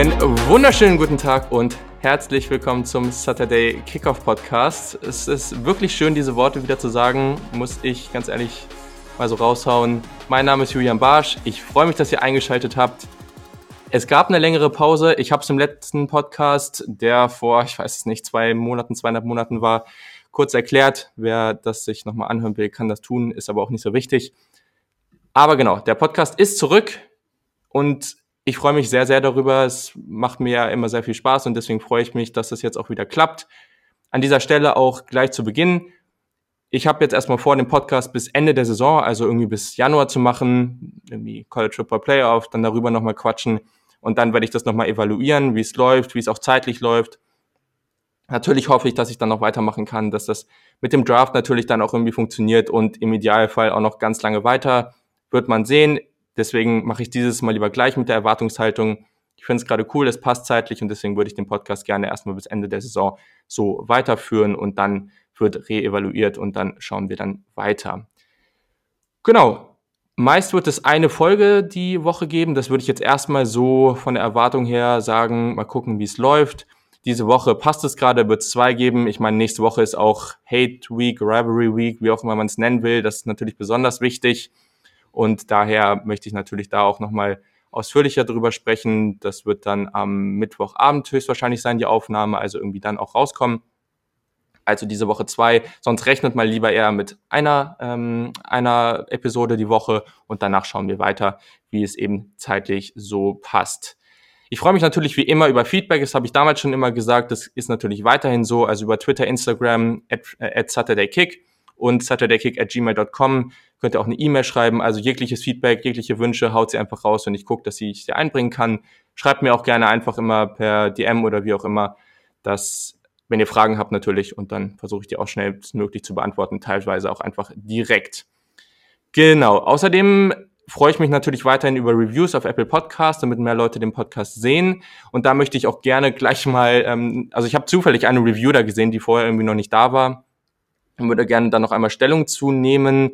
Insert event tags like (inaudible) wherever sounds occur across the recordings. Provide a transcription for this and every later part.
Einen wunderschönen guten Tag und herzlich willkommen zum Saturday Kickoff Podcast. Es ist wirklich schön, diese Worte wieder zu sagen, muss ich ganz ehrlich mal so raushauen. Mein Name ist Julian Barsch. Ich freue mich, dass ihr eingeschaltet habt. Es gab eine längere Pause. Ich habe es im letzten Podcast, der vor, ich weiß es nicht, zwei Monaten, zweieinhalb Monaten war, kurz erklärt. Wer das sich nochmal anhören will, kann das tun, ist aber auch nicht so wichtig. Aber genau, der Podcast ist zurück und ich freue mich sehr, sehr darüber. Es macht mir ja immer sehr viel Spaß und deswegen freue ich mich, dass das jetzt auch wieder klappt. An dieser Stelle auch gleich zu Beginn. Ich habe jetzt erstmal vor, den Podcast bis Ende der Saison, also irgendwie bis Januar zu machen, irgendwie College Football Playoff, dann darüber nochmal quatschen und dann werde ich das nochmal evaluieren, wie es läuft, wie es auch zeitlich läuft. Natürlich hoffe ich, dass ich dann noch weitermachen kann, dass das mit dem Draft natürlich dann auch irgendwie funktioniert und im Idealfall auch noch ganz lange weiter. Wird man sehen. Deswegen mache ich dieses Mal lieber gleich mit der Erwartungshaltung. Ich finde es gerade cool, es passt zeitlich und deswegen würde ich den Podcast gerne erstmal bis Ende der Saison so weiterführen und dann wird reevaluiert und dann schauen wir dann weiter. Genau. Meist wird es eine Folge die Woche geben. Das würde ich jetzt erstmal so von der Erwartung her sagen. Mal gucken, wie es läuft. Diese Woche passt es gerade, wird es zwei geben. Ich meine, nächste Woche ist auch Hate Week, Rivalry Week, wie auch immer man es nennen will. Das ist natürlich besonders wichtig. Und daher möchte ich natürlich da auch nochmal ausführlicher drüber sprechen. Das wird dann am Mittwochabend höchstwahrscheinlich sein, die Aufnahme, also irgendwie dann auch rauskommen. Also diese Woche zwei. Sonst rechnet mal lieber eher mit einer, ähm, einer Episode die Woche und danach schauen wir weiter, wie es eben zeitlich so passt. Ich freue mich natürlich wie immer über Feedback. Das habe ich damals schon immer gesagt. Das ist natürlich weiterhin so. Also über Twitter, Instagram, at, äh, at SaturdayKick und saturdaykick at gmail.com könnt ihr auch eine E-Mail schreiben. Also jegliches Feedback, jegliche Wünsche, haut sie einfach raus und ich gucke, dass ich sie einbringen kann. Schreibt mir auch gerne einfach immer per DM oder wie auch immer, dass wenn ihr Fragen habt natürlich und dann versuche ich die auch schnellstmöglich zu beantworten, teilweise auch einfach direkt. Genau. Außerdem freue ich mich natürlich weiterhin über Reviews auf Apple Podcast, damit mehr Leute den Podcast sehen. Und da möchte ich auch gerne gleich mal, ähm, also ich habe zufällig eine Review da gesehen, die vorher irgendwie noch nicht da war. Ich würde gerne dann noch einmal Stellung zunehmen.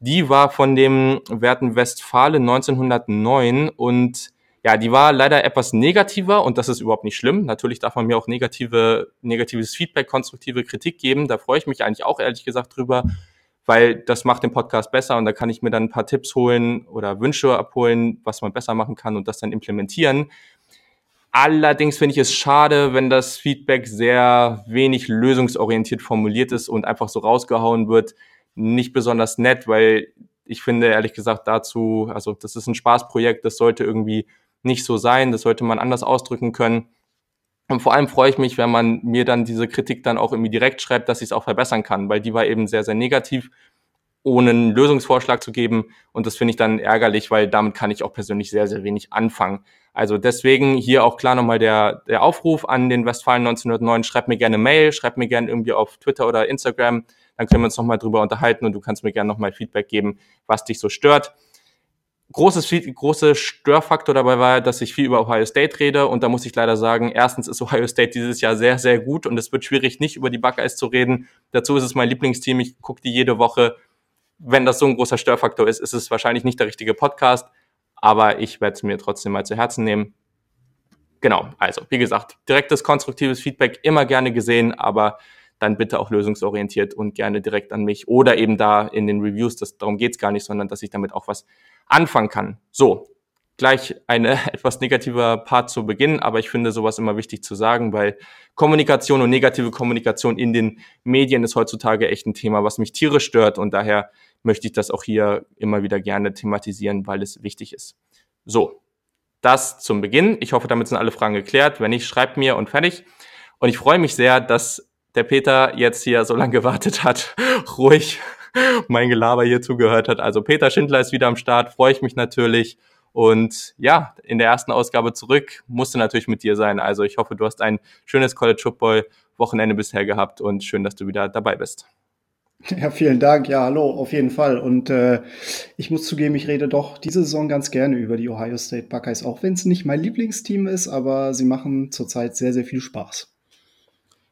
Die war von dem Werten Westfale 1909 und ja, die war leider etwas negativer und das ist überhaupt nicht schlimm. Natürlich darf man mir auch negative, negatives Feedback, konstruktive Kritik geben. Da freue ich mich eigentlich auch ehrlich gesagt drüber weil das macht den Podcast besser und da kann ich mir dann ein paar Tipps holen oder Wünsche abholen, was man besser machen kann und das dann implementieren. Allerdings finde ich es schade, wenn das Feedback sehr wenig lösungsorientiert formuliert ist und einfach so rausgehauen wird. Nicht besonders nett, weil ich finde ehrlich gesagt dazu, also das ist ein Spaßprojekt, das sollte irgendwie nicht so sein, das sollte man anders ausdrücken können. Und vor allem freue ich mich, wenn man mir dann diese Kritik dann auch irgendwie direkt schreibt, dass ich es auch verbessern kann, weil die war eben sehr, sehr negativ, ohne einen Lösungsvorschlag zu geben. Und das finde ich dann ärgerlich, weil damit kann ich auch persönlich sehr, sehr wenig anfangen. Also deswegen hier auch klar nochmal der, der Aufruf an den Westfalen 1909. Schreib mir gerne Mail, schreib mir gerne irgendwie auf Twitter oder Instagram. Dann können wir uns nochmal drüber unterhalten und du kannst mir gerne nochmal Feedback geben, was dich so stört großes, große Störfaktor dabei war, dass ich viel über Ohio State rede und da muss ich leider sagen, erstens ist Ohio State dieses Jahr sehr, sehr gut und es wird schwierig, nicht über die Buckeyes zu reden. Dazu ist es mein Lieblingsteam, ich gucke die jede Woche. Wenn das so ein großer Störfaktor ist, ist es wahrscheinlich nicht der richtige Podcast, aber ich werde es mir trotzdem mal zu Herzen nehmen. Genau, also wie gesagt, direktes, konstruktives Feedback immer gerne gesehen, aber dann bitte auch lösungsorientiert und gerne direkt an mich oder eben da in den Reviews. Das, darum geht's gar nicht, sondern dass ich damit auch was anfangen kann. So, gleich eine (laughs) etwas negativer Part zu Beginn, aber ich finde sowas immer wichtig zu sagen, weil Kommunikation und negative Kommunikation in den Medien ist heutzutage echt ein Thema, was mich tierisch stört und daher möchte ich das auch hier immer wieder gerne thematisieren, weil es wichtig ist. So, das zum Beginn. Ich hoffe, damit sind alle Fragen geklärt. Wenn nicht, schreibt mir und fertig. Und ich freue mich sehr, dass der Peter jetzt hier so lange (laughs) gewartet hat, ruhig mein Gelaber hier zugehört hat. Also Peter Schindler ist wieder am Start, freue ich mich natürlich. Und ja, in der ersten Ausgabe zurück musste natürlich mit dir sein. Also ich hoffe, du hast ein schönes College Football Wochenende bisher gehabt und schön, dass du wieder dabei bist. Ja, vielen Dank. Ja, hallo, auf jeden Fall. Und äh, ich muss zugeben, ich rede doch diese Saison ganz gerne über die Ohio State Buckeyes, auch wenn es nicht mein Lieblingsteam ist, aber sie machen zurzeit sehr, sehr viel Spaß.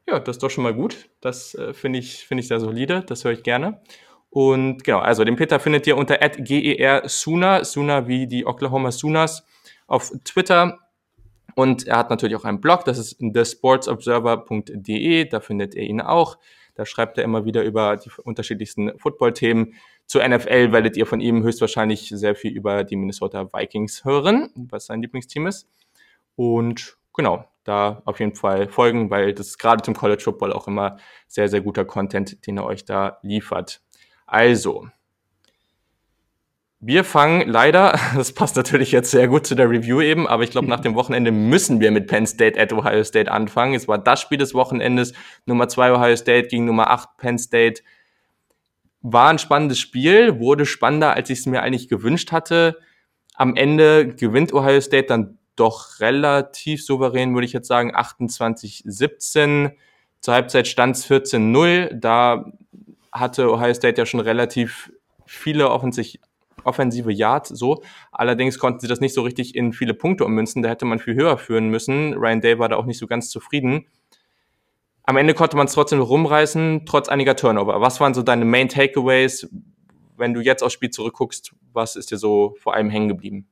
Ja, das ist doch schon mal gut. Das äh, finde ich, finde ich sehr solide. Das höre ich gerne. Und genau, also den Peter findet ihr unter @gersuna, Suna wie die Oklahoma Sooners auf Twitter. Und er hat natürlich auch einen Blog, das ist thesportsobserver.de, da findet ihr ihn auch. Da schreibt er immer wieder über die unterschiedlichsten Football-Themen. Zu NFL werdet ihr von ihm höchstwahrscheinlich sehr viel über die Minnesota Vikings hören, was sein Lieblingsteam ist. Und genau, da auf jeden Fall folgen, weil das ist gerade zum College Football auch immer sehr, sehr guter Content, den er euch da liefert. Also, wir fangen leider, (laughs) das passt natürlich jetzt sehr gut zu der Review eben, aber ich glaube, nach dem Wochenende müssen wir mit Penn State at Ohio State anfangen. Es war das Spiel des Wochenendes. Nummer zwei Ohio State gegen Nummer acht Penn State. War ein spannendes Spiel, wurde spannender, als ich es mir eigentlich gewünscht hatte. Am Ende gewinnt Ohio State dann doch relativ souverän, würde ich jetzt sagen, 28-17. Zur Halbzeit stand es 14-0. Da hatte Ohio State ja schon relativ viele offensichtlich offensive Yards so. Allerdings konnten sie das nicht so richtig in viele Punkte ummünzen. Da hätte man viel höher führen müssen. Ryan Day war da auch nicht so ganz zufrieden. Am Ende konnte man es trotzdem rumreißen, trotz einiger Turnover. Was waren so deine Main Takeaways, wenn du jetzt aufs Spiel zurückguckst? Was ist dir so vor allem hängen geblieben?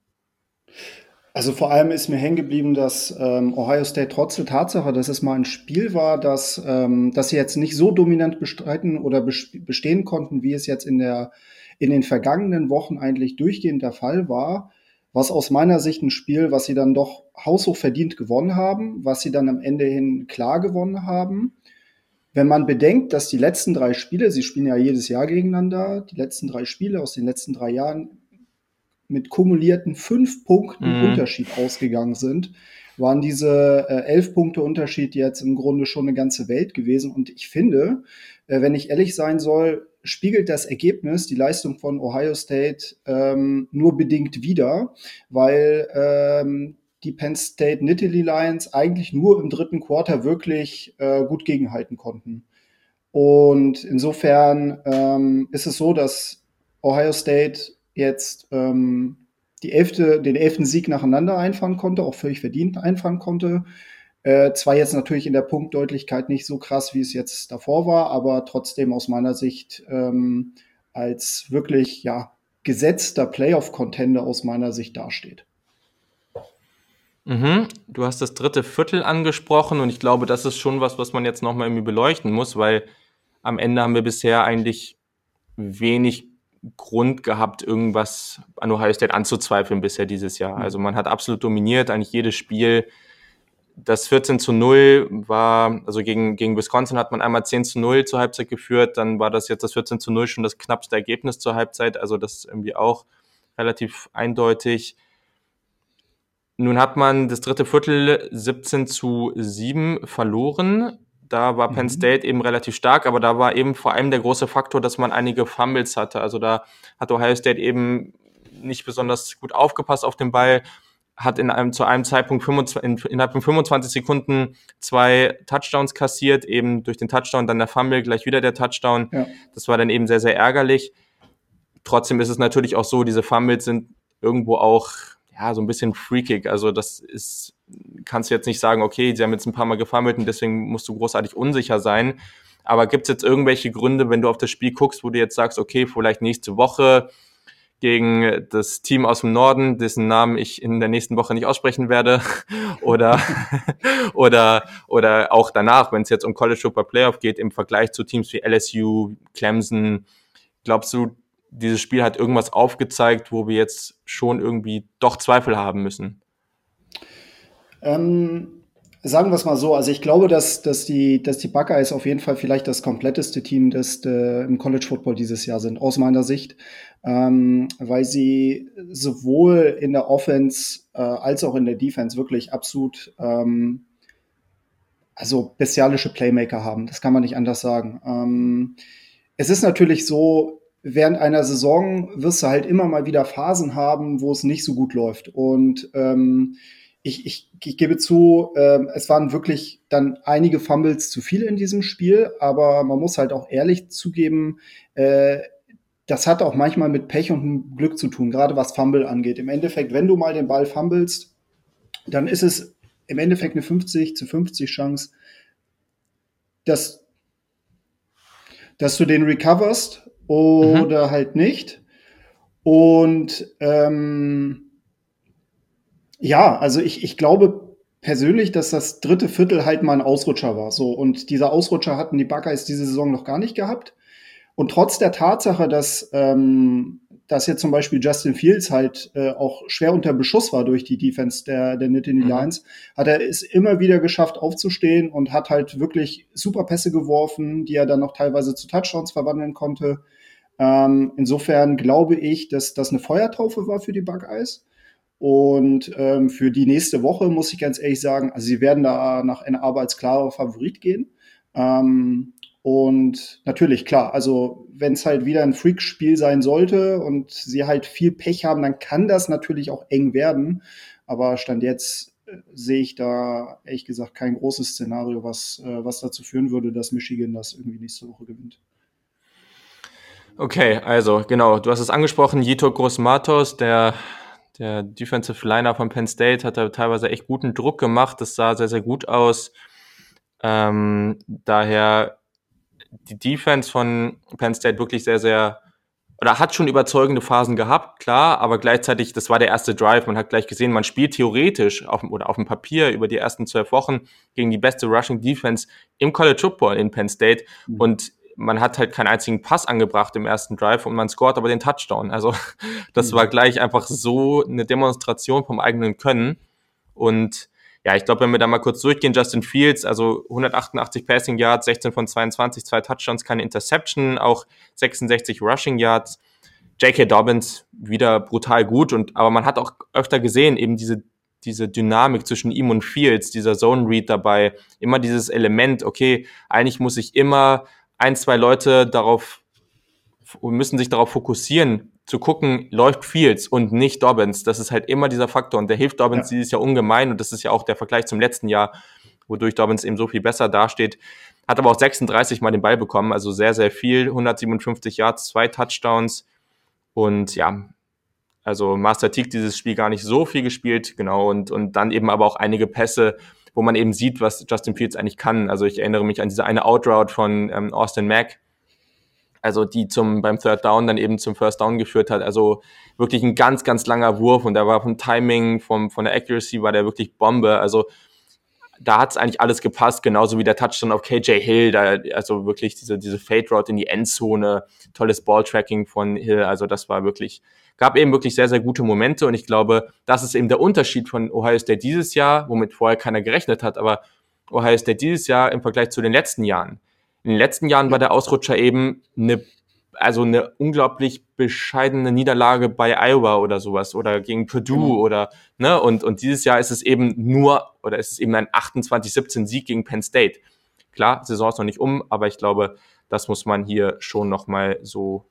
Also vor allem ist mir hängen geblieben, dass ähm, Ohio State trotz der Tatsache, dass es mal ein Spiel war, dass, ähm, dass sie jetzt nicht so dominant bestreiten oder bestehen konnten, wie es jetzt in der in den vergangenen Wochen eigentlich durchgehend der Fall war, was aus meiner Sicht ein Spiel, was sie dann doch haushoch verdient gewonnen haben, was sie dann am Ende hin klar gewonnen haben. Wenn man bedenkt, dass die letzten drei Spiele, sie spielen ja jedes Jahr gegeneinander, die letzten drei Spiele aus den letzten drei Jahren mit kumulierten fünf Punkten mhm. Unterschied ausgegangen sind, waren diese äh, elf Punkte Unterschied jetzt im Grunde schon eine ganze Welt gewesen. Und ich finde, äh, wenn ich ehrlich sein soll, spiegelt das Ergebnis die Leistung von Ohio State ähm, nur bedingt wider, weil ähm, die Penn State Nittany Lions eigentlich nur im dritten Quarter wirklich äh, gut gegenhalten konnten. Und insofern ähm, ist es so, dass Ohio State jetzt ähm, die elfte, den elften Sieg nacheinander einfahren konnte, auch völlig verdient einfahren konnte. Äh, zwar jetzt natürlich in der Punktdeutlichkeit nicht so krass, wie es jetzt davor war, aber trotzdem aus meiner Sicht ähm, als wirklich ja, gesetzter Playoff-Contender aus meiner Sicht dasteht. Mhm. Du hast das dritte Viertel angesprochen und ich glaube, das ist schon was, was man jetzt nochmal irgendwie beleuchten muss, weil am Ende haben wir bisher eigentlich wenig Grund gehabt, irgendwas an Ohio State anzuzweifeln bisher dieses Jahr. Mhm. Also man hat absolut dominiert, eigentlich jedes Spiel das 14 zu 0 war, also gegen, gegen Wisconsin hat man einmal 10 zu 0 zur Halbzeit geführt, dann war das jetzt das 14 zu 0 schon das knappste Ergebnis zur Halbzeit, also das irgendwie auch relativ eindeutig. Nun hat man das dritte Viertel 17 zu 7 verloren. Da war Penn mhm. State eben relativ stark, aber da war eben vor allem der große Faktor, dass man einige Fumbles hatte. Also da hat Ohio State eben nicht besonders gut aufgepasst auf den Ball hat in einem, zu einem Zeitpunkt 25, in, innerhalb von 25 Sekunden zwei Touchdowns kassiert, eben durch den Touchdown, dann der Fumble, gleich wieder der Touchdown. Ja. Das war dann eben sehr, sehr ärgerlich. Trotzdem ist es natürlich auch so, diese Fumbles sind irgendwo auch ja, so ein bisschen freakig. Also das ist, kannst du jetzt nicht sagen, okay, sie haben jetzt ein paar Mal gefummelt und deswegen musst du großartig unsicher sein. Aber gibt es jetzt irgendwelche Gründe, wenn du auf das Spiel guckst, wo du jetzt sagst, okay, vielleicht nächste Woche gegen das Team aus dem Norden, dessen Namen ich in der nächsten Woche nicht aussprechen werde, (laughs) oder, (laughs) oder, oder auch danach, wenn es jetzt um College Football Playoff geht, im Vergleich zu Teams wie LSU, Clemson, glaubst du, dieses Spiel hat irgendwas aufgezeigt, wo wir jetzt schon irgendwie doch Zweifel haben müssen? Ähm, Sagen wir es mal so, also ich glaube, dass, dass, die, dass die Buckeyes auf jeden Fall vielleicht das kompletteste Team des, äh, im College Football dieses Jahr sind, aus meiner Sicht, ähm, weil sie sowohl in der Offense äh, als auch in der Defense wirklich absolut ähm, also bestialische Playmaker haben. Das kann man nicht anders sagen. Ähm, es ist natürlich so, während einer Saison wirst du halt immer mal wieder Phasen haben, wo es nicht so gut läuft. Und ähm, ich, ich, ich gebe zu, äh, es waren wirklich dann einige Fumbles zu viel in diesem Spiel, aber man muss halt auch ehrlich zugeben, äh, das hat auch manchmal mit Pech und Glück zu tun, gerade was Fumble angeht. Im Endeffekt, wenn du mal den Ball fummelst, dann ist es im Endeffekt eine 50 zu 50 Chance, dass, dass du den recoverst oder mhm. halt nicht. Und ähm, ja, also ich, ich glaube, persönlich, dass das dritte Viertel halt mal ein Ausrutscher war. So und dieser Ausrutscher hatten die Buckeyes diese Saison noch gar nicht gehabt. Und trotz der Tatsache, dass ähm, dass jetzt zum Beispiel Justin Fields halt äh, auch schwer unter Beschuss war durch die Defense der, der Nittany mhm. Lions, hat er es immer wieder geschafft aufzustehen und hat halt wirklich super Pässe geworfen, die er dann noch teilweise zu Touchdowns verwandeln konnte. Ähm, insofern glaube ich, dass das eine Feuertaufe war für die Buckeyes. Und ähm, für die nächste Woche muss ich ganz ehrlich sagen, also sie werden da nach einer Arbeit als klarer Favorit gehen. Ähm, und natürlich, klar, also wenn es halt wieder ein Freak-Spiel sein sollte und sie halt viel Pech haben, dann kann das natürlich auch eng werden. Aber Stand jetzt äh, sehe ich da ehrlich gesagt kein großes Szenario, was, äh, was dazu führen würde, dass Michigan das irgendwie nächste Woche gewinnt. Okay, also genau, du hast es angesprochen, Jito Großmatos, der, der Defensive Liner von Penn State, hat da teilweise echt guten Druck gemacht. Das sah sehr, sehr gut aus. Ähm, daher die Defense von Penn State wirklich sehr, sehr, oder hat schon überzeugende Phasen gehabt, klar, aber gleichzeitig, das war der erste Drive. Man hat gleich gesehen, man spielt theoretisch auf, oder auf dem Papier über die ersten zwölf Wochen gegen die beste Rushing Defense im College Football in Penn State mhm. und man hat halt keinen einzigen Pass angebracht im ersten Drive und man scoret aber den Touchdown. Also (laughs) das mhm. war gleich einfach so eine Demonstration vom eigenen Können und ja, ich glaube, wenn wir da mal kurz durchgehen, Justin Fields, also 188 Passing Yards, 16 von 22, zwei Touchdowns, keine Interception, auch 66 Rushing Yards. J.K. Dobbins wieder brutal gut und aber man hat auch öfter gesehen, eben diese diese Dynamik zwischen ihm und Fields, dieser Zone Read dabei, immer dieses Element, okay, eigentlich muss ich immer ein, zwei Leute darauf müssen sich darauf fokussieren, zu gucken, läuft Fields und nicht Dobbins. Das ist halt immer dieser Faktor und der hilft Dobbins ja. dieses Jahr ungemein und das ist ja auch der Vergleich zum letzten Jahr, wodurch Dobbins eben so viel besser dasteht. Hat aber auch 36 Mal den Ball bekommen, also sehr, sehr viel. 157 Yards, zwei Touchdowns und ja, also Master Teague dieses Spiel gar nicht so viel gespielt, genau, und, und dann eben aber auch einige Pässe, wo man eben sieht, was Justin Fields eigentlich kann. Also ich erinnere mich an diese eine Outroute von ähm, Austin Mack, also die zum beim Third Down dann eben zum First Down geführt hat. Also wirklich ein ganz, ganz langer Wurf und da war vom Timing, vom, von der Accuracy war der wirklich Bombe. Also da hat es eigentlich alles gepasst, genauso wie der Touchdown auf KJ Hill, da, also wirklich diese, diese Fade Route in die Endzone, tolles Balltracking von Hill, also das war wirklich, gab eben wirklich sehr, sehr gute Momente und ich glaube, das ist eben der Unterschied von Ohio State dieses Jahr, womit vorher keiner gerechnet hat, aber Ohio State dieses Jahr im Vergleich zu den letzten Jahren in den letzten Jahren war der Ausrutscher eben eine, also eine unglaublich bescheidene Niederlage bei Iowa oder sowas oder gegen Purdue genau. oder, ne, und, und dieses Jahr ist es eben nur, oder ist es eben ein 28-17 Sieg gegen Penn State. Klar, Saison ist noch nicht um, aber ich glaube, das muss man hier schon nochmal so,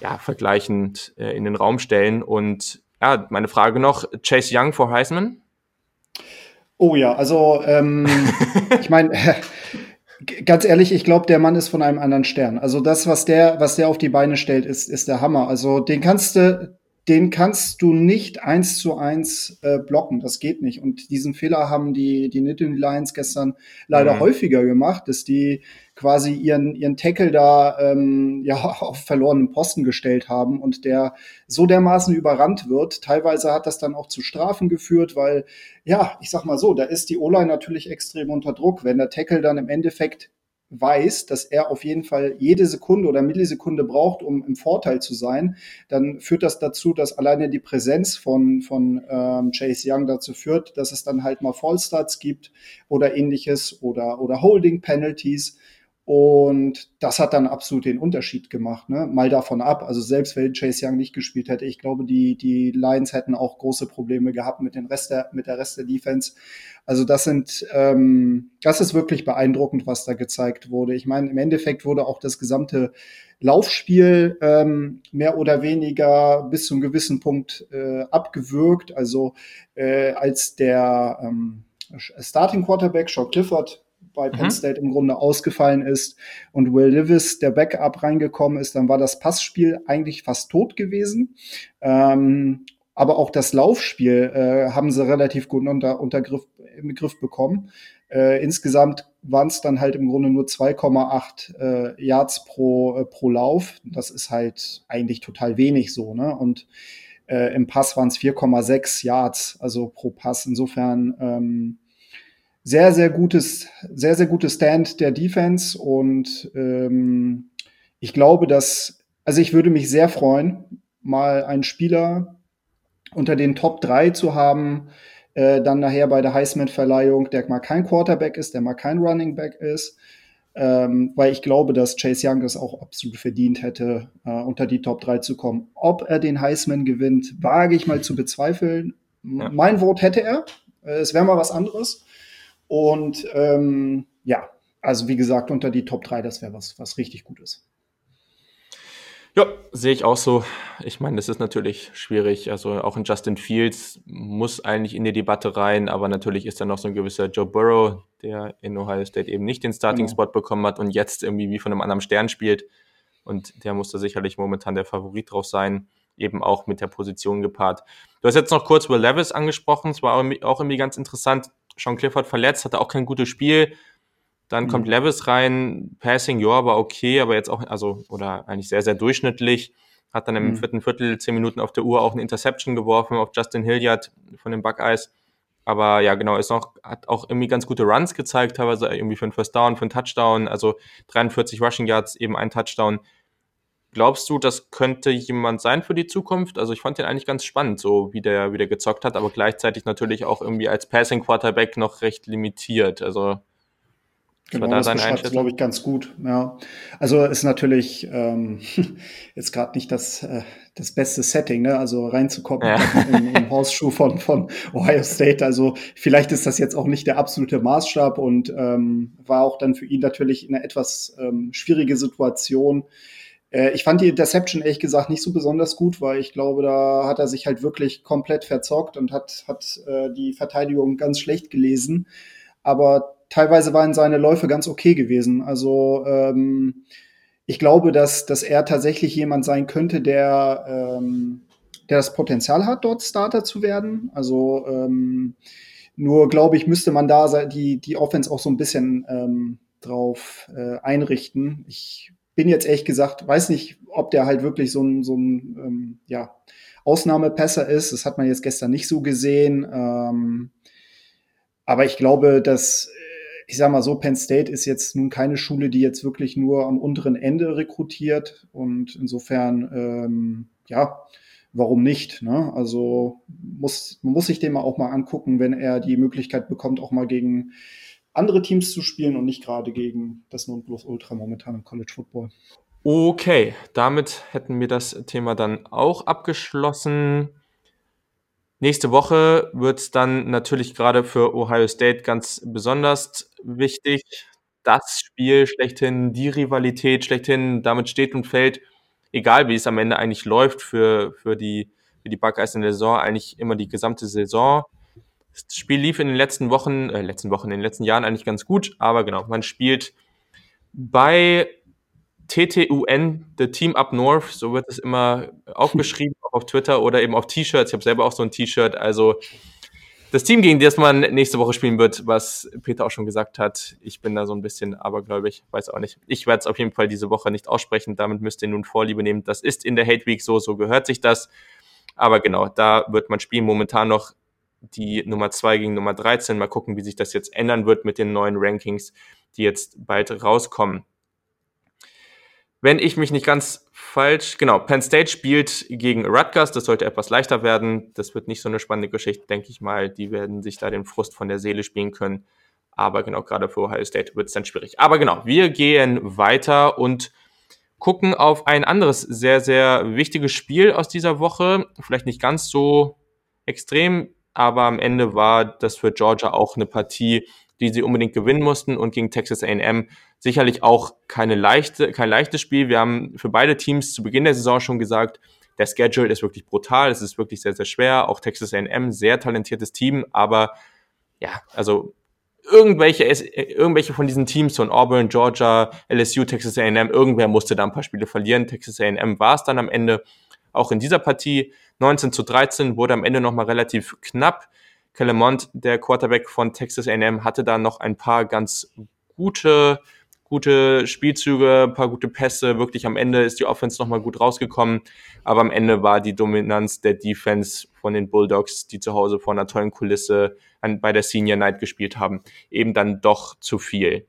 ja, vergleichend äh, in den Raum stellen. Und ja, meine Frage noch, Chase Young vor Heisman? Oh ja, also ähm, (laughs) ich meine, (laughs) ganz ehrlich, ich glaube, der Mann ist von einem anderen Stern. Also das, was der, was der auf die Beine stellt, ist, ist der Hammer. Also den kannst du, den kannst du nicht eins zu eins äh, blocken. Das geht nicht. Und diesen Fehler haben die, die Nittany Lions gestern leider mhm. häufiger gemacht, dass die quasi ihren, ihren Tackle da ähm, (laughs) ja, auf verlorenen Posten gestellt haben und der so dermaßen überrannt wird. Teilweise hat das dann auch zu Strafen geführt, weil, ja, ich sag mal so, da ist die O-Line natürlich extrem unter Druck. Wenn der Tackle dann im Endeffekt weiß, dass er auf jeden Fall jede Sekunde oder Millisekunde braucht, um im Vorteil zu sein, dann führt das dazu, dass alleine die Präsenz von, von ähm, Chase Young dazu führt, dass es dann halt mal Fallstarts gibt oder ähnliches oder, oder Holding Penalties. Und das hat dann absolut den Unterschied gemacht. Ne? Mal davon ab, also selbst wenn Chase Young nicht gespielt hätte, ich glaube, die, die Lions hätten auch große Probleme gehabt mit, den Rest der, mit der Rest der Defense. Also das sind, ähm, das ist wirklich beeindruckend, was da gezeigt wurde. Ich meine, im Endeffekt wurde auch das gesamte Laufspiel ähm, mehr oder weniger bis zu einem gewissen Punkt äh, abgewürgt. Also äh, als der ähm, Starting Quarterback Sean Clifford bei Penn mhm. State im Grunde ausgefallen ist und Will Levis, der Backup, reingekommen ist, dann war das Passspiel eigentlich fast tot gewesen. Ähm, aber auch das Laufspiel äh, haben sie relativ gut unter, unter Griff, im Griff bekommen. Äh, insgesamt waren es dann halt im Grunde nur 2,8 äh, Yards pro, äh, pro Lauf. Das ist halt eigentlich total wenig so. Ne? Und äh, im Pass waren es 4,6 Yards, also pro Pass. Insofern ähm, sehr, sehr gutes, sehr, sehr gutes Stand der Defense und ähm, ich glaube, dass, also ich würde mich sehr freuen, mal einen Spieler unter den Top 3 zu haben, äh, dann nachher bei der Heisman-Verleihung, der mal kein Quarterback ist, der mal kein Running Back ist, ähm, weil ich glaube, dass Chase Young es auch absolut verdient hätte, äh, unter die Top 3 zu kommen. Ob er den Heisman gewinnt, wage ich mal zu bezweifeln. Ja. Mein Wort hätte er. Äh, es wäre mal was anderes. Und ähm, ja, also wie gesagt, unter die Top 3, das wäre was, was richtig Gutes. Ja, sehe ich auch so. Ich meine, das ist natürlich schwierig. Also auch in Justin Fields muss eigentlich in die Debatte rein, aber natürlich ist da noch so ein gewisser Joe Burrow, der in Ohio State eben nicht den Starting-Spot genau. bekommen hat und jetzt irgendwie wie von einem anderen Stern spielt. Und der muss da sicherlich momentan der Favorit drauf sein, eben auch mit der Position gepaart. Du hast jetzt noch kurz Will Levis angesprochen, es war auch irgendwie ganz interessant. Sean Clifford verletzt, hatte auch kein gutes Spiel. Dann kommt mhm. Levis rein, Passing, ja, aber okay, aber jetzt auch, also, oder eigentlich sehr, sehr durchschnittlich. Hat dann im mhm. vierten Viertel, zehn Minuten auf der Uhr auch eine Interception geworfen auf Justin Hilliard von den Buckeyes. Aber ja, genau, ist noch, hat auch irgendwie ganz gute Runs gezeigt, teilweise irgendwie für einen First Down, für einen Touchdown, also 43 Rushing Yards, eben ein Touchdown. Glaubst du, das könnte jemand sein für die Zukunft? Also ich fand den eigentlich ganz spannend, so wie der, wie der gezockt hat, aber gleichzeitig natürlich auch irgendwie als Passing Quarterback noch recht limitiert. Also Genau, das, das beschreibt glaube ich, ganz gut. Ja. Also ist natürlich ähm, (laughs) jetzt gerade nicht das, äh, das beste Setting, ne? also reinzukommen ja. (laughs) im, im Hausschuh von, von Ohio State. Also vielleicht ist das jetzt auch nicht der absolute Maßstab und ähm, war auch dann für ihn natürlich eine etwas ähm, schwierige Situation. Äh, ich fand die Interception ehrlich gesagt nicht so besonders gut, weil ich glaube, da hat er sich halt wirklich komplett verzockt und hat, hat äh, die Verteidigung ganz schlecht gelesen. Aber teilweise waren seine Läufe ganz okay gewesen. Also ähm, ich glaube, dass, dass er tatsächlich jemand sein könnte, der, ähm, der das Potenzial hat, dort Starter zu werden. Also ähm, nur, glaube ich, müsste man da die, die Offense auch so ein bisschen ähm, drauf äh, einrichten. Ich bin jetzt ehrlich gesagt, weiß nicht, ob der halt wirklich so ein, so ein ähm, ja, Ausnahmepässer ist. Das hat man jetzt gestern nicht so gesehen. Ähm, aber ich glaube, dass ich sag mal so, Penn State ist jetzt nun keine Schule, die jetzt wirklich nur am unteren Ende rekrutiert und insofern, ähm, ja, warum nicht? Ne? Also muss, man muss sich den mal auch mal angucken, wenn er die Möglichkeit bekommt, auch mal gegen andere Teams zu spielen und nicht gerade gegen das Nonplusultra momentan im College Football. Okay, damit hätten wir das Thema dann auch abgeschlossen. Nächste Woche wird es dann natürlich gerade für Ohio State ganz besonders wichtig. Das Spiel schlechthin, die Rivalität schlechthin, damit steht und fällt, egal wie es am Ende eigentlich läuft für, für, die, für die Buckeyes in der Saison, eigentlich immer die gesamte Saison. Das Spiel lief in den letzten Wochen, äh, letzten Wochen, in den letzten Jahren eigentlich ganz gut, aber genau, man spielt bei TTUN, The Team Up North, so wird es immer aufgeschrieben, (laughs) auch auf Twitter oder eben auf T-Shirts. Ich habe selber auch so ein T-Shirt. Also das Team, gegen das man nächste Woche spielen wird, was Peter auch schon gesagt hat. Ich bin da so ein bisschen abergläubig, weiß auch nicht. Ich werde es auf jeden Fall diese Woche nicht aussprechen. Damit müsst ihr nun Vorliebe nehmen. Das ist in der Hate Week so, so gehört sich das. Aber genau, da wird man spielen. Momentan noch die Nummer 2 gegen Nummer 13. Mal gucken, wie sich das jetzt ändern wird mit den neuen Rankings, die jetzt bald rauskommen wenn ich mich nicht ganz falsch, genau, Penn State spielt gegen Rutgers, das sollte etwas leichter werden. Das wird nicht so eine spannende Geschichte, denke ich mal. Die werden sich da den Frust von der Seele spielen können. Aber genau, gerade für Ohio State wird es dann schwierig. Aber genau, wir gehen weiter und gucken auf ein anderes sehr, sehr wichtiges Spiel aus dieser Woche. Vielleicht nicht ganz so extrem, aber am Ende war das für Georgia auch eine Partie, die sie unbedingt gewinnen mussten und gegen Texas A&M sicherlich auch keine leichte, kein leichtes Spiel. Wir haben für beide Teams zu Beginn der Saison schon gesagt, der Schedule ist wirklich brutal, es ist wirklich sehr, sehr schwer. Auch Texas A&M, sehr talentiertes Team, aber ja, also irgendwelche, irgendwelche von diesen Teams von Auburn, Georgia, LSU, Texas A&M, irgendwer musste da ein paar Spiele verlieren. Texas A&M war es dann am Ende auch in dieser Partie. 19 zu 13 wurde am Ende nochmal relativ knapp. Kellemont, der Quarterback von Texas A&M, hatte da noch ein paar ganz gute, gute Spielzüge, ein paar gute Pässe. Wirklich am Ende ist die Offense nochmal gut rausgekommen. Aber am Ende war die Dominanz der Defense von den Bulldogs, die zu Hause vor einer tollen Kulisse an, bei der Senior Night gespielt haben, eben dann doch zu viel.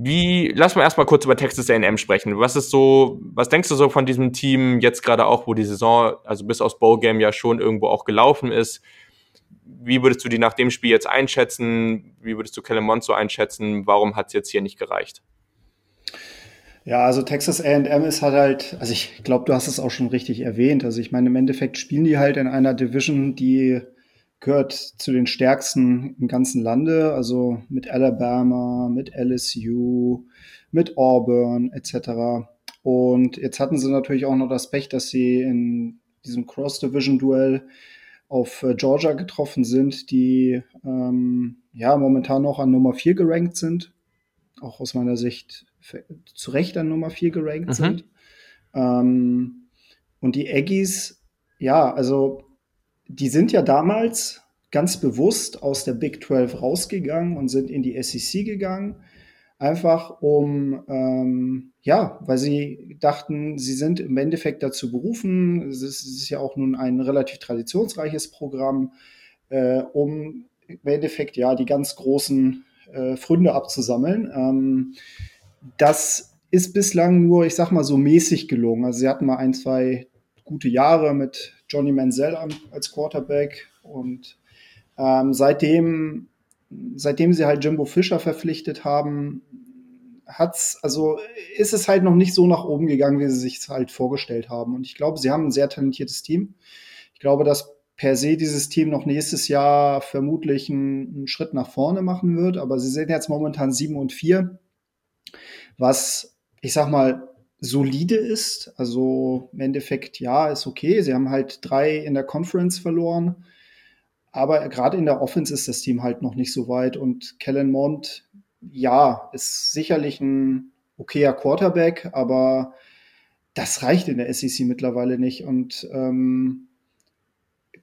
Wie, lass mal erstmal kurz über Texas A&M sprechen. Was ist so, was denkst du so von diesem Team jetzt gerade auch, wo die Saison, also bis aus Bowl Game ja schon irgendwo auch gelaufen ist? Wie würdest du die nach dem Spiel jetzt einschätzen? Wie würdest du Kellermont so einschätzen? Warum hat es jetzt hier nicht gereicht? Ja, also Texas A&M ist halt halt, also ich glaube, du hast es auch schon richtig erwähnt. Also ich meine, im Endeffekt spielen die halt in einer Division, die gehört zu den stärksten im ganzen Lande, also mit Alabama, mit LSU, mit Auburn etc. Und jetzt hatten sie natürlich auch noch das Pech, dass sie in diesem Cross-Division-Duell auf äh, Georgia getroffen sind, die ähm, ja momentan noch an Nummer 4 gerankt sind. Auch aus meiner Sicht zu Recht an Nummer 4 gerankt mhm. sind. Ähm, und die Aggies, ja, also die sind ja damals ganz bewusst aus der Big 12 rausgegangen und sind in die SEC gegangen. Einfach um, ähm, ja, weil sie dachten, sie sind im Endeffekt dazu berufen, es ist, ja auch nun ein relativ traditionsreiches Programm, äh, um im Endeffekt ja die ganz großen äh, Fründe abzusammeln. Ähm, das ist bislang nur, ich sag mal, so mäßig gelungen. Also sie hatten mal ein, zwei gute Jahre mit Johnny Manziel als Quarterback und ähm, seitdem, seitdem sie halt Jimbo Fischer verpflichtet haben, hat's, also ist es halt noch nicht so nach oben gegangen, wie sie sich halt vorgestellt haben. Und ich glaube, sie haben ein sehr talentiertes Team. Ich glaube, dass per se dieses Team noch nächstes Jahr vermutlich einen, einen Schritt nach vorne machen wird. Aber sie sind jetzt momentan 7 und 4, was, ich sag mal, solide ist. Also im Endeffekt, ja, ist okay. Sie haben halt drei in der Conference verloren. Aber gerade in der Offense ist das Team halt noch nicht so weit. Und Kellen Mond, ja, ist sicherlich ein okayer Quarterback, aber das reicht in der SEC mittlerweile nicht. Und ähm,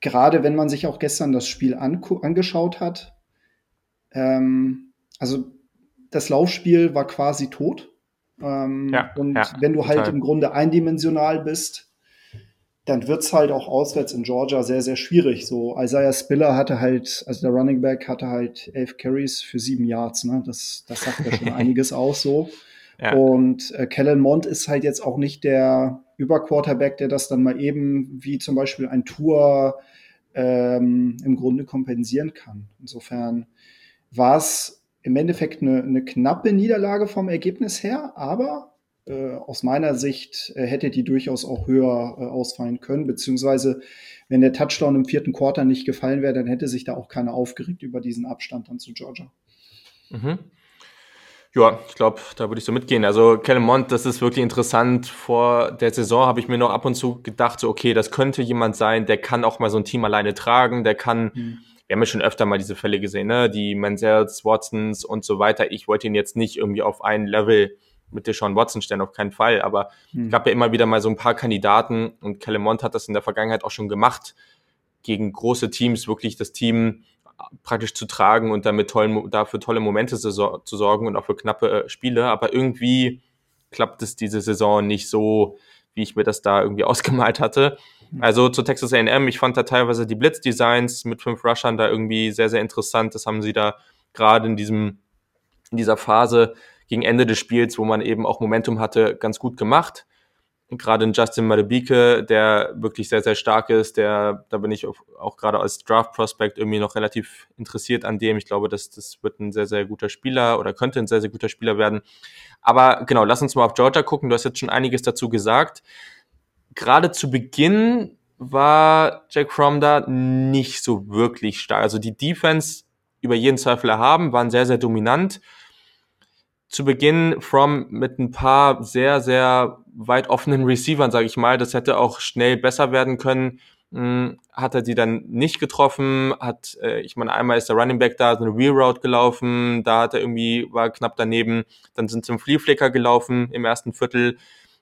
gerade wenn man sich auch gestern das Spiel angeschaut hat, ähm, also das Laufspiel war quasi tot. Ähm, ja, und ja, wenn du halt total. im Grunde eindimensional bist, dann wird's halt auch auswärts in Georgia sehr, sehr schwierig. So, Isaiah Spiller hatte halt, also der Running Back hatte halt elf Carries für sieben Yards, ne? Das, das sagt ja schon (laughs) einiges aus so. Ja. Und äh, Kellen Mond ist halt jetzt auch nicht der Überquarterback, der das dann mal eben wie zum Beispiel ein Tour ähm, im Grunde kompensieren kann. Insofern war es im Endeffekt eine, eine knappe Niederlage vom Ergebnis her, aber äh, aus meiner Sicht äh, hätte die durchaus auch höher äh, ausfallen können, beziehungsweise wenn der Touchdown im vierten Quarter nicht gefallen wäre, dann hätte sich da auch keiner aufgeregt über diesen Abstand dann zu Georgia. Mhm. Ja, ich glaube, da würde ich so mitgehen. Also Kellemont, das ist wirklich interessant. Vor der Saison habe ich mir noch ab und zu gedacht, so okay, das könnte jemand sein, der kann auch mal so ein Team alleine tragen, der kann, mhm. Wir haben ja schon öfter mal diese Fälle gesehen, ne? die Mansells, Watsons und so weiter. Ich wollte ihn jetzt nicht irgendwie auf ein Level mit Deshaun Watson stellen, auf keinen Fall. Aber es gab ja immer wieder mal so ein paar Kandidaten und Kellemont hat das in der Vergangenheit auch schon gemacht, gegen große Teams wirklich das Team praktisch zu tragen und damit tollen, dafür tolle Momente zu, zu sorgen und auch für knappe äh, Spiele. Aber irgendwie klappt es diese Saison nicht so, wie ich mir das da irgendwie (laughs) ausgemalt hatte. Also zu Texas A&M, ich fand da teilweise die Blitzdesigns mit fünf Rushern da irgendwie sehr, sehr interessant. Das haben sie da gerade in diesem, in dieser Phase gegen Ende des Spiels, wo man eben auch Momentum hatte, ganz gut gemacht. Gerade in Justin Madebike, der wirklich sehr, sehr stark ist, der, da bin ich auch, auch gerade als Draft-Prospect irgendwie noch relativ interessiert an dem. Ich glaube, dass das wird ein sehr, sehr guter Spieler oder könnte ein sehr, sehr guter Spieler werden. Aber genau, lass uns mal auf Georgia gucken. Du hast jetzt schon einiges dazu gesagt. Gerade zu Beginn war Jack Fromm da nicht so wirklich stark. Also die Defense über jeden Zweifel erhaben, waren sehr, sehr dominant zu Beginn From mit ein paar sehr, sehr weit offenen Receivern, sage ich mal. Das hätte auch schnell besser werden können. Hm, hat er die dann nicht getroffen, hat, äh, ich meine, einmal ist der Running Back da, so eine Wheel Route gelaufen, da hat er irgendwie, war knapp daneben, dann sind zum Flea Flicker gelaufen im ersten Viertel,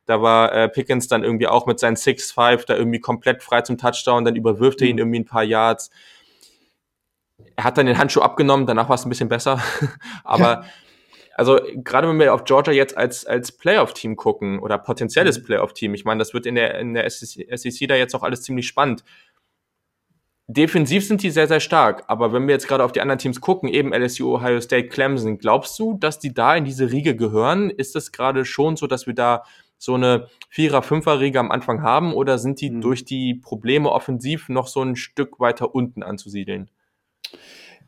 da war äh, Pickens dann irgendwie auch mit seinen 6-5 da irgendwie komplett frei zum Touchdown, dann überwirft er ihn mhm. irgendwie ein paar Yards. Er hat dann den Handschuh abgenommen, danach war es ein bisschen besser, (laughs) aber also gerade wenn wir auf Georgia jetzt als, als Playoff-Team gucken oder potenzielles mhm. Playoff-Team, ich meine, das wird in der, in der SEC, SEC da jetzt auch alles ziemlich spannend. Defensiv sind die sehr, sehr stark, aber wenn wir jetzt gerade auf die anderen Teams gucken, eben LSU, Ohio State, Clemson, glaubst du, dass die da in diese Riege gehören? Ist es gerade schon so, dass wir da so eine Vierer-, Fünfer-Riege am Anfang haben oder sind die mhm. durch die Probleme offensiv noch so ein Stück weiter unten anzusiedeln?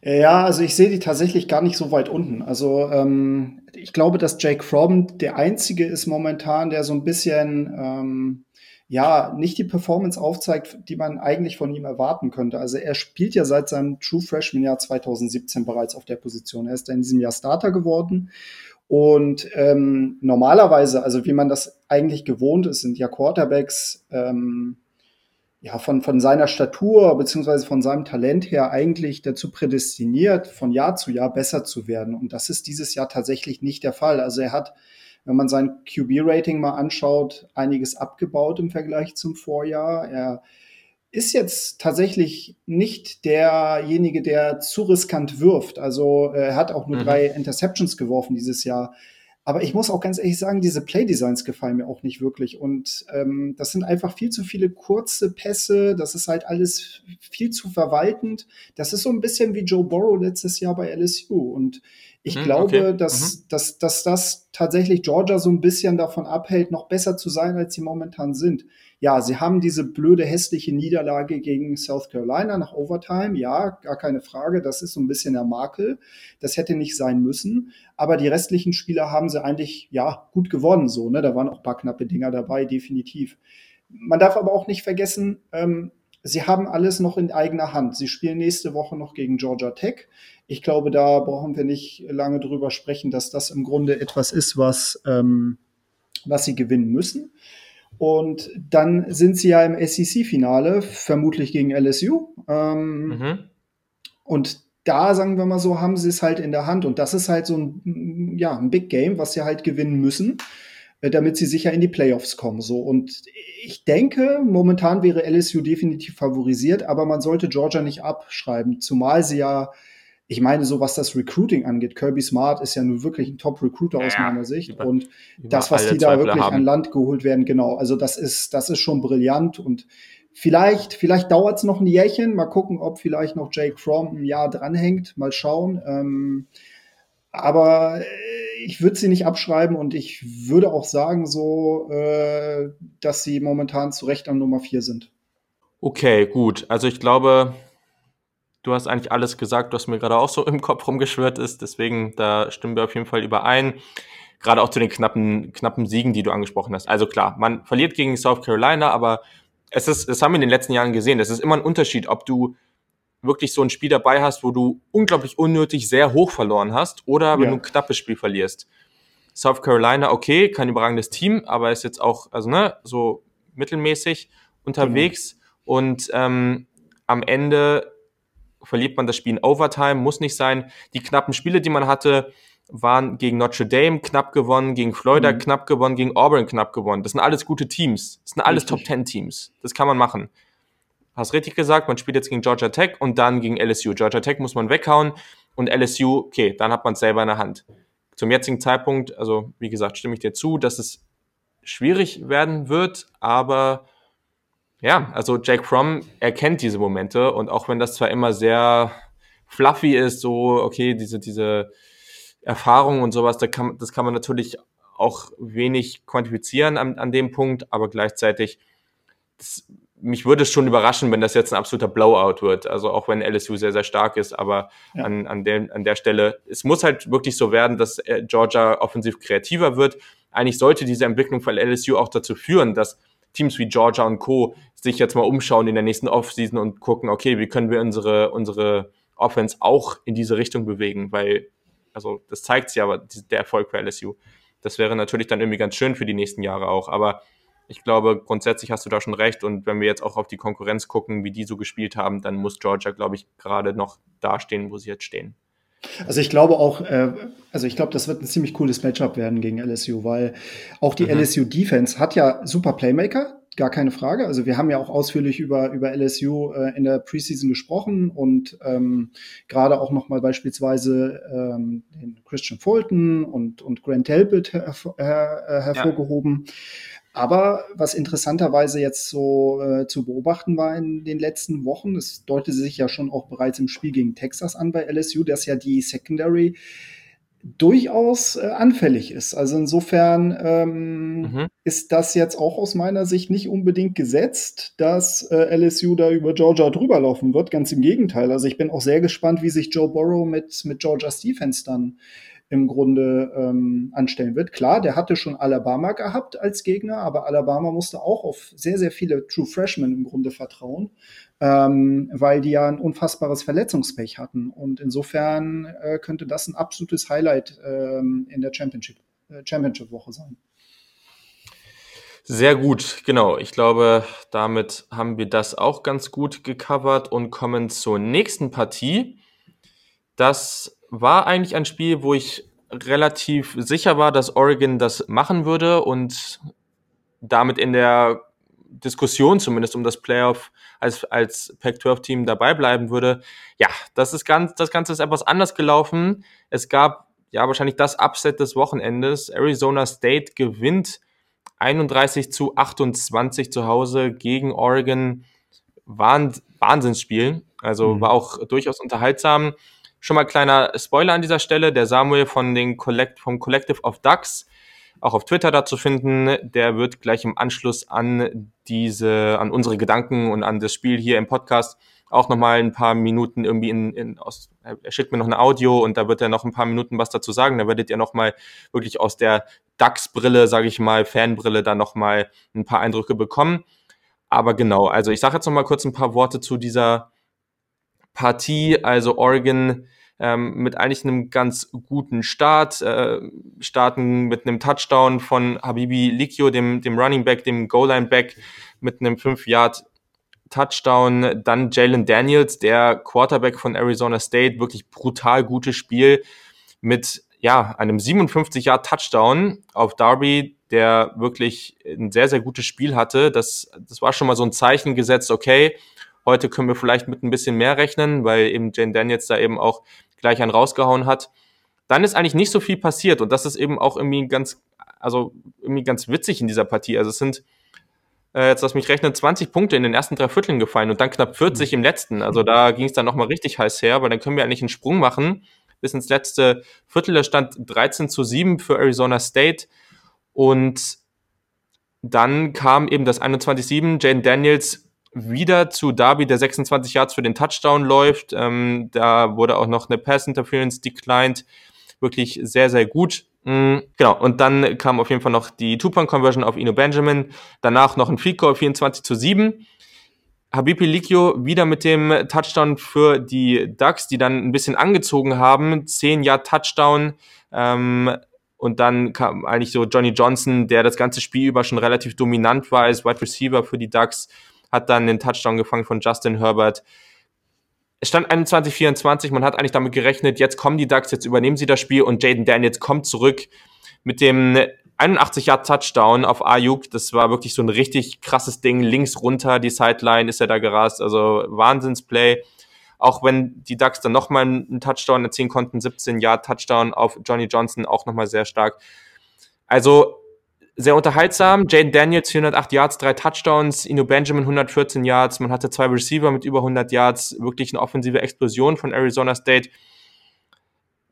Ja, also ich sehe die tatsächlich gar nicht so weit unten. Also ähm, ich glaube, dass Jake Fromm der einzige ist momentan, der so ein bisschen ähm, ja nicht die Performance aufzeigt, die man eigentlich von ihm erwarten könnte. Also er spielt ja seit seinem True Freshman Jahr 2017 bereits auf der Position. Er ist in diesem Jahr Starter geworden. Und ähm, normalerweise, also wie man das eigentlich gewohnt ist, sind ja Quarterbacks ähm, ja, von, von seiner Statur beziehungsweise von seinem Talent her eigentlich dazu prädestiniert, von Jahr zu Jahr besser zu werden. Und das ist dieses Jahr tatsächlich nicht der Fall. Also er hat, wenn man sein QB-Rating mal anschaut, einiges abgebaut im Vergleich zum Vorjahr. Er ist jetzt tatsächlich nicht derjenige, der zu riskant wirft. Also er hat auch nur mhm. drei Interceptions geworfen dieses Jahr. Aber ich muss auch ganz ehrlich sagen, diese Playdesigns gefallen mir auch nicht wirklich. Und ähm, das sind einfach viel zu viele kurze Pässe. Das ist halt alles viel zu verwaltend. Das ist so ein bisschen wie Joe Burrow letztes Jahr bei LSU. Und ich mhm, glaube, okay. dass, mhm. dass, dass das tatsächlich Georgia so ein bisschen davon abhält, noch besser zu sein, als sie momentan sind. Ja, sie haben diese blöde, hässliche Niederlage gegen South Carolina nach Overtime. Ja, gar keine Frage. Das ist so ein bisschen der Makel. Das hätte nicht sein müssen. Aber die restlichen Spieler haben sie eigentlich, ja, gut gewonnen, so, ne? Da waren auch ein paar knappe Dinger dabei, definitiv. Man darf aber auch nicht vergessen, ähm, sie haben alles noch in eigener Hand. Sie spielen nächste Woche noch gegen Georgia Tech. Ich glaube, da brauchen wir nicht lange drüber sprechen, dass das im Grunde etwas ist, was, ähm, was sie gewinnen müssen. Und dann sind sie ja im SEC-Finale, vermutlich gegen LSU. Ähm, mhm. Und da, sagen wir mal so, haben sie es halt in der Hand. Und das ist halt so ein, ja, ein Big Game, was sie halt gewinnen müssen, äh, damit sie sicher in die Playoffs kommen. So. Und ich denke, momentan wäre LSU definitiv favorisiert, aber man sollte Georgia nicht abschreiben, zumal sie ja ich meine, so was das Recruiting angeht, Kirby Smart ist ja nun wirklich ein Top-Recruiter ja, aus meiner Sicht. Über, und über das, was die da wirklich haben. an Land geholt werden, genau, also das ist, das ist schon brillant und vielleicht, vielleicht dauert es noch ein Jährchen. Mal gucken, ob vielleicht noch Jake Fromm ein Jahr dranhängt. Mal schauen. Ähm, aber äh, ich würde sie nicht abschreiben und ich würde auch sagen, so, äh, dass sie momentan zu Recht an Nummer vier sind. Okay, gut. Also ich glaube, Du hast eigentlich alles gesagt, was mir gerade auch so im Kopf rumgeschwört ist. Deswegen, da stimmen wir auf jeden Fall überein. Gerade auch zu den knappen, knappen Siegen, die du angesprochen hast. Also klar, man verliert gegen South Carolina, aber es ist, das haben wir in den letzten Jahren gesehen. Es ist immer ein Unterschied, ob du wirklich so ein Spiel dabei hast, wo du unglaublich unnötig sehr hoch verloren hast oder wenn ja. du ein knappes Spiel verlierst. South Carolina, okay, kein überragendes Team, aber ist jetzt auch, also ne, so mittelmäßig unterwegs genau. und ähm, am Ende verliert man das Spiel in Overtime, muss nicht sein. Die knappen Spiele, die man hatte, waren gegen Notre Dame knapp gewonnen, gegen Florida mhm. knapp gewonnen, gegen Auburn knapp gewonnen. Das sind alles gute Teams. Das sind alles Top Ten Teams. Das kann man machen. Hast richtig gesagt, man spielt jetzt gegen Georgia Tech und dann gegen LSU. Georgia Tech muss man weghauen und LSU, okay, dann hat man es selber in der Hand. Zum jetzigen Zeitpunkt, also wie gesagt, stimme ich dir zu, dass es schwierig werden wird, aber ja, also Jake Fromm erkennt diese Momente und auch wenn das zwar immer sehr fluffy ist, so, okay, diese, diese Erfahrung und sowas, da kann, das kann man natürlich auch wenig quantifizieren an, an dem Punkt, aber gleichzeitig, das, mich würde es schon überraschen, wenn das jetzt ein absoluter Blowout wird. Also auch wenn LSU sehr, sehr stark ist, aber ja. an, an, der, an der Stelle, es muss halt wirklich so werden, dass äh, Georgia offensiv kreativer wird. Eigentlich sollte diese Entwicklung von LSU auch dazu führen, dass Teams wie Georgia und Co. sich jetzt mal umschauen in der nächsten Offseason und gucken, okay, wie können wir unsere, unsere Offense auch in diese Richtung bewegen, weil, also das zeigt sich aber, der Erfolg für LSU. Das wäre natürlich dann irgendwie ganz schön für die nächsten Jahre auch, aber ich glaube, grundsätzlich hast du da schon recht und wenn wir jetzt auch auf die Konkurrenz gucken, wie die so gespielt haben, dann muss Georgia, glaube ich, gerade noch dastehen, wo sie jetzt stehen. Also ich glaube auch, äh, also ich glaube, das wird ein ziemlich cooles Matchup werden gegen LSU, weil auch die mhm. LSU Defense hat ja super Playmaker. Gar keine Frage. Also wir haben ja auch ausführlich über, über LSU äh, in der Preseason gesprochen und ähm, gerade auch nochmal beispielsweise ähm, den Christian Fulton und, und Grant Talbot her, her, äh, hervorgehoben. Ja. Aber was interessanterweise jetzt so äh, zu beobachten war in den letzten Wochen, es deutete sich ja schon auch bereits im Spiel gegen Texas an bei LSU, dass ja die Secondary durchaus äh, anfällig ist. Also insofern ähm, mhm. ist das jetzt auch aus meiner Sicht nicht unbedingt gesetzt, dass äh, LSU da über Georgia drüber laufen wird. Ganz im Gegenteil. Also ich bin auch sehr gespannt, wie sich Joe Burrow mit, mit Georgia's Defense dann im Grunde ähm, anstellen wird. Klar, der hatte schon Alabama gehabt als Gegner, aber Alabama musste auch auf sehr, sehr viele True Freshmen im Grunde vertrauen, ähm, weil die ja ein unfassbares Verletzungspech hatten. Und insofern äh, könnte das ein absolutes Highlight ähm, in der Championship, äh, Championship-Woche sein. Sehr gut, genau. Ich glaube, damit haben wir das auch ganz gut gecovert und kommen zur nächsten Partie. Das war eigentlich ein Spiel, wo ich relativ sicher war, dass Oregon das machen würde und damit in der Diskussion zumindest um das Playoff als, als Pac-12-Team dabei bleiben würde. Ja, das ist ganz, das Ganze ist etwas anders gelaufen. Es gab ja wahrscheinlich das Upset des Wochenendes. Arizona State gewinnt 31 zu 28 zu Hause gegen Oregon. Wahn, Wahnsinnsspiel. Also mhm. war auch durchaus unterhaltsam. Schon mal kleiner Spoiler an dieser Stelle. Der Samuel von den Collect vom Collective of Ducks, auch auf Twitter da zu finden, der wird gleich im Anschluss an diese, an unsere Gedanken und an das Spiel hier im Podcast auch nochmal ein paar Minuten irgendwie in, in aus, er schickt mir noch ein Audio und da wird er noch ein paar Minuten was dazu sagen. Da werdet ihr nochmal wirklich aus der DAX-Brille, sage ich mal, Fanbrille, da nochmal ein paar Eindrücke bekommen. Aber genau, also ich sage jetzt nochmal kurz ein paar Worte zu dieser Partie. Also Oregon ähm, mit eigentlich einem ganz guten Start, äh, starten mit einem Touchdown von Habibi Likio, dem, dem Running Back, dem Goal-Line Back, mit einem 5-Yard Touchdown, dann Jalen Daniels, der Quarterback von Arizona State, wirklich brutal gutes Spiel mit ja, einem 57 Yard Touchdown auf Darby, der wirklich ein sehr, sehr gutes Spiel hatte. Das, das war schon mal so ein Zeichen gesetzt, okay, heute können wir vielleicht mit ein bisschen mehr rechnen, weil eben Jane Daniels da eben auch gleich einen rausgehauen hat. Dann ist eigentlich nicht so viel passiert und das ist eben auch irgendwie ganz, also irgendwie ganz witzig in dieser Partie. Also es sind, äh, jetzt lass mich rechnen, 20 Punkte in den ersten drei Vierteln gefallen und dann knapp 40 im letzten. Also da ging es dann nochmal richtig heiß her, weil dann können wir eigentlich einen Sprung machen bis ins letzte Viertel. Da stand 13 zu 7 für Arizona State und dann kam eben das 21-7. Jane Daniels wieder zu Darby, der 26 Yards für den Touchdown läuft. Ähm, da wurde auch noch eine Pass Interference declined. Wirklich sehr, sehr gut. Mhm, genau, und dann kam auf jeden Fall noch die Two-Point-Conversion auf Ino Benjamin. Danach noch ein Field Goal 24 zu 7. Habibi Likio wieder mit dem Touchdown für die Ducks, die dann ein bisschen angezogen haben. 10 Yard Touchdown. Ähm, und dann kam eigentlich so Johnny Johnson, der das ganze Spiel über schon relativ dominant war als Wide Receiver für die Ducks hat dann den Touchdown gefangen von Justin Herbert. Es stand 21-24, man hat eigentlich damit gerechnet, jetzt kommen die Ducks, jetzt übernehmen sie das Spiel und Jaden Daniels kommt zurück mit dem 81 Yard Touchdown auf Ayuk. Das war wirklich so ein richtig krasses Ding. Links runter, die Sideline ist er da gerast. Also Wahnsinnsplay. Auch wenn die Ducks dann nochmal einen Touchdown erzielen konnten, 17 Yard Touchdown auf Johnny Johnson, auch nochmal sehr stark. Also sehr unterhaltsam. Jaden Daniels 408 Yards, drei Touchdowns, Ino Benjamin 114 Yards. Man hatte zwei Receiver mit über 100 Yards. Wirklich eine offensive Explosion von Arizona State.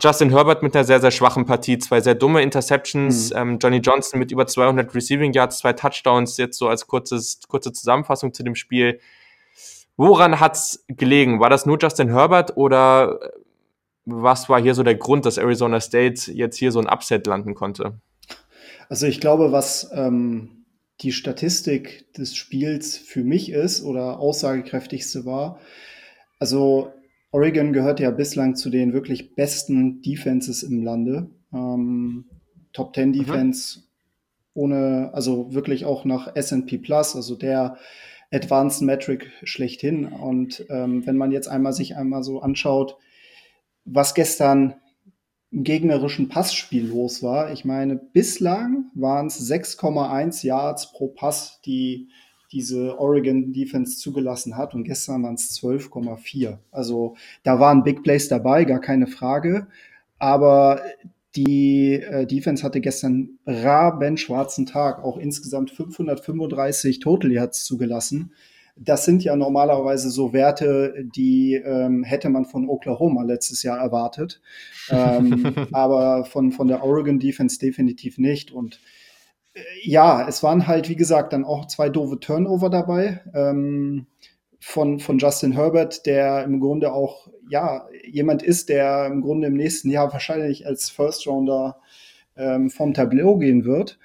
Justin Herbert mit einer sehr, sehr schwachen Partie, zwei sehr dumme Interceptions. Mhm. Ähm, Johnny Johnson mit über 200 Receiving Yards, zwei Touchdowns. Jetzt so als kurzes, kurze Zusammenfassung zu dem Spiel. Woran hat's gelegen? War das nur Justin Herbert oder was war hier so der Grund, dass Arizona State jetzt hier so ein Upset landen konnte? Also ich glaube, was ähm, die Statistik des Spiels für mich ist oder aussagekräftigste war, also Oregon gehört ja bislang zu den wirklich besten Defenses im Lande. Ähm, Top 10 mhm. Defense mhm. ohne, also wirklich auch nach SP Plus, also der Advanced Metric schlechthin. Und ähm, wenn man jetzt einmal sich einmal so anschaut, was gestern im gegnerischen Passspiel los war. Ich meine, bislang waren es 6,1 Yards pro Pass, die diese Oregon Defense zugelassen hat und gestern waren es 12,4. Also da waren Big Plays dabei, gar keine Frage. Aber die äh, Defense hatte gestern raben schwarzen Tag, auch insgesamt 535 Total Yards zugelassen. Das sind ja normalerweise so Werte, die ähm, hätte man von Oklahoma letztes Jahr erwartet. ähm, (laughs) aber von, von der Oregon Defense definitiv nicht. Und äh, ja, es waren halt, wie gesagt, dann auch zwei doofe Turnover dabei. Ähm, von, von Justin Herbert, der im Grunde auch ja jemand ist, der im Grunde im nächsten Jahr wahrscheinlich als First Rounder ähm, vom Tableau gehen wird.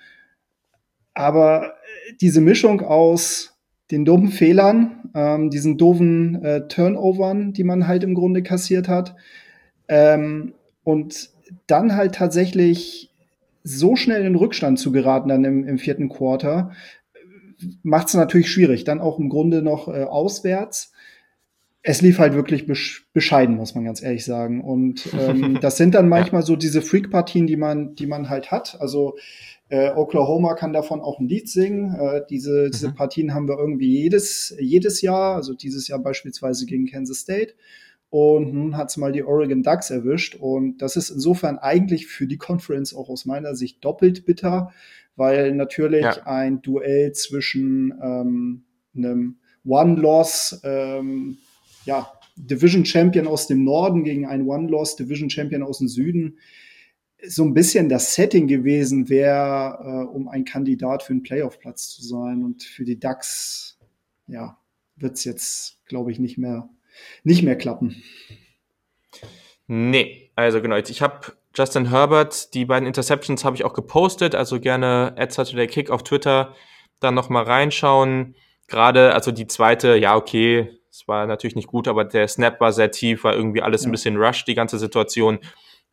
Aber äh, diese Mischung aus den dummen Fehlern, ähm, diesen doofen äh, Turnovern, die man halt im Grunde kassiert hat. Ähm, und dann halt tatsächlich so schnell in Rückstand zu geraten dann im, im vierten Quarter, macht es natürlich schwierig. Dann auch im Grunde noch äh, auswärts. Es lief halt wirklich bescheiden, muss man ganz ehrlich sagen. Und ähm, (laughs) das sind dann manchmal so diese Freak-Partien, die man, die man halt hat. Also äh, Oklahoma kann davon auch ein Lied singen. Äh, diese, diese mhm. Partien haben wir irgendwie jedes, jedes Jahr, also dieses Jahr beispielsweise gegen Kansas State. Und nun hat es mal die Oregon Ducks erwischt. Und das ist insofern eigentlich für die Conference auch aus meiner Sicht doppelt bitter, weil natürlich ja. ein Duell zwischen ähm, einem One-Loss, ähm, ja, Division Champion aus dem Norden gegen einen One-Loss Division Champion aus dem Süden so ein bisschen das Setting gewesen wäre, äh, um ein Kandidat für einen Playoff-Platz zu sein. Und für die Ducks, ja, wird es jetzt, glaube ich, nicht mehr, nicht mehr klappen. Nee, also genau, ich habe Justin Herbert, die beiden Interceptions habe ich auch gepostet, also gerne at Saturday Kick auf Twitter dann nochmal reinschauen. Gerade, also die zweite, ja, okay, es war natürlich nicht gut, aber der Snap war sehr tief, war irgendwie alles ja. ein bisschen rush, die ganze Situation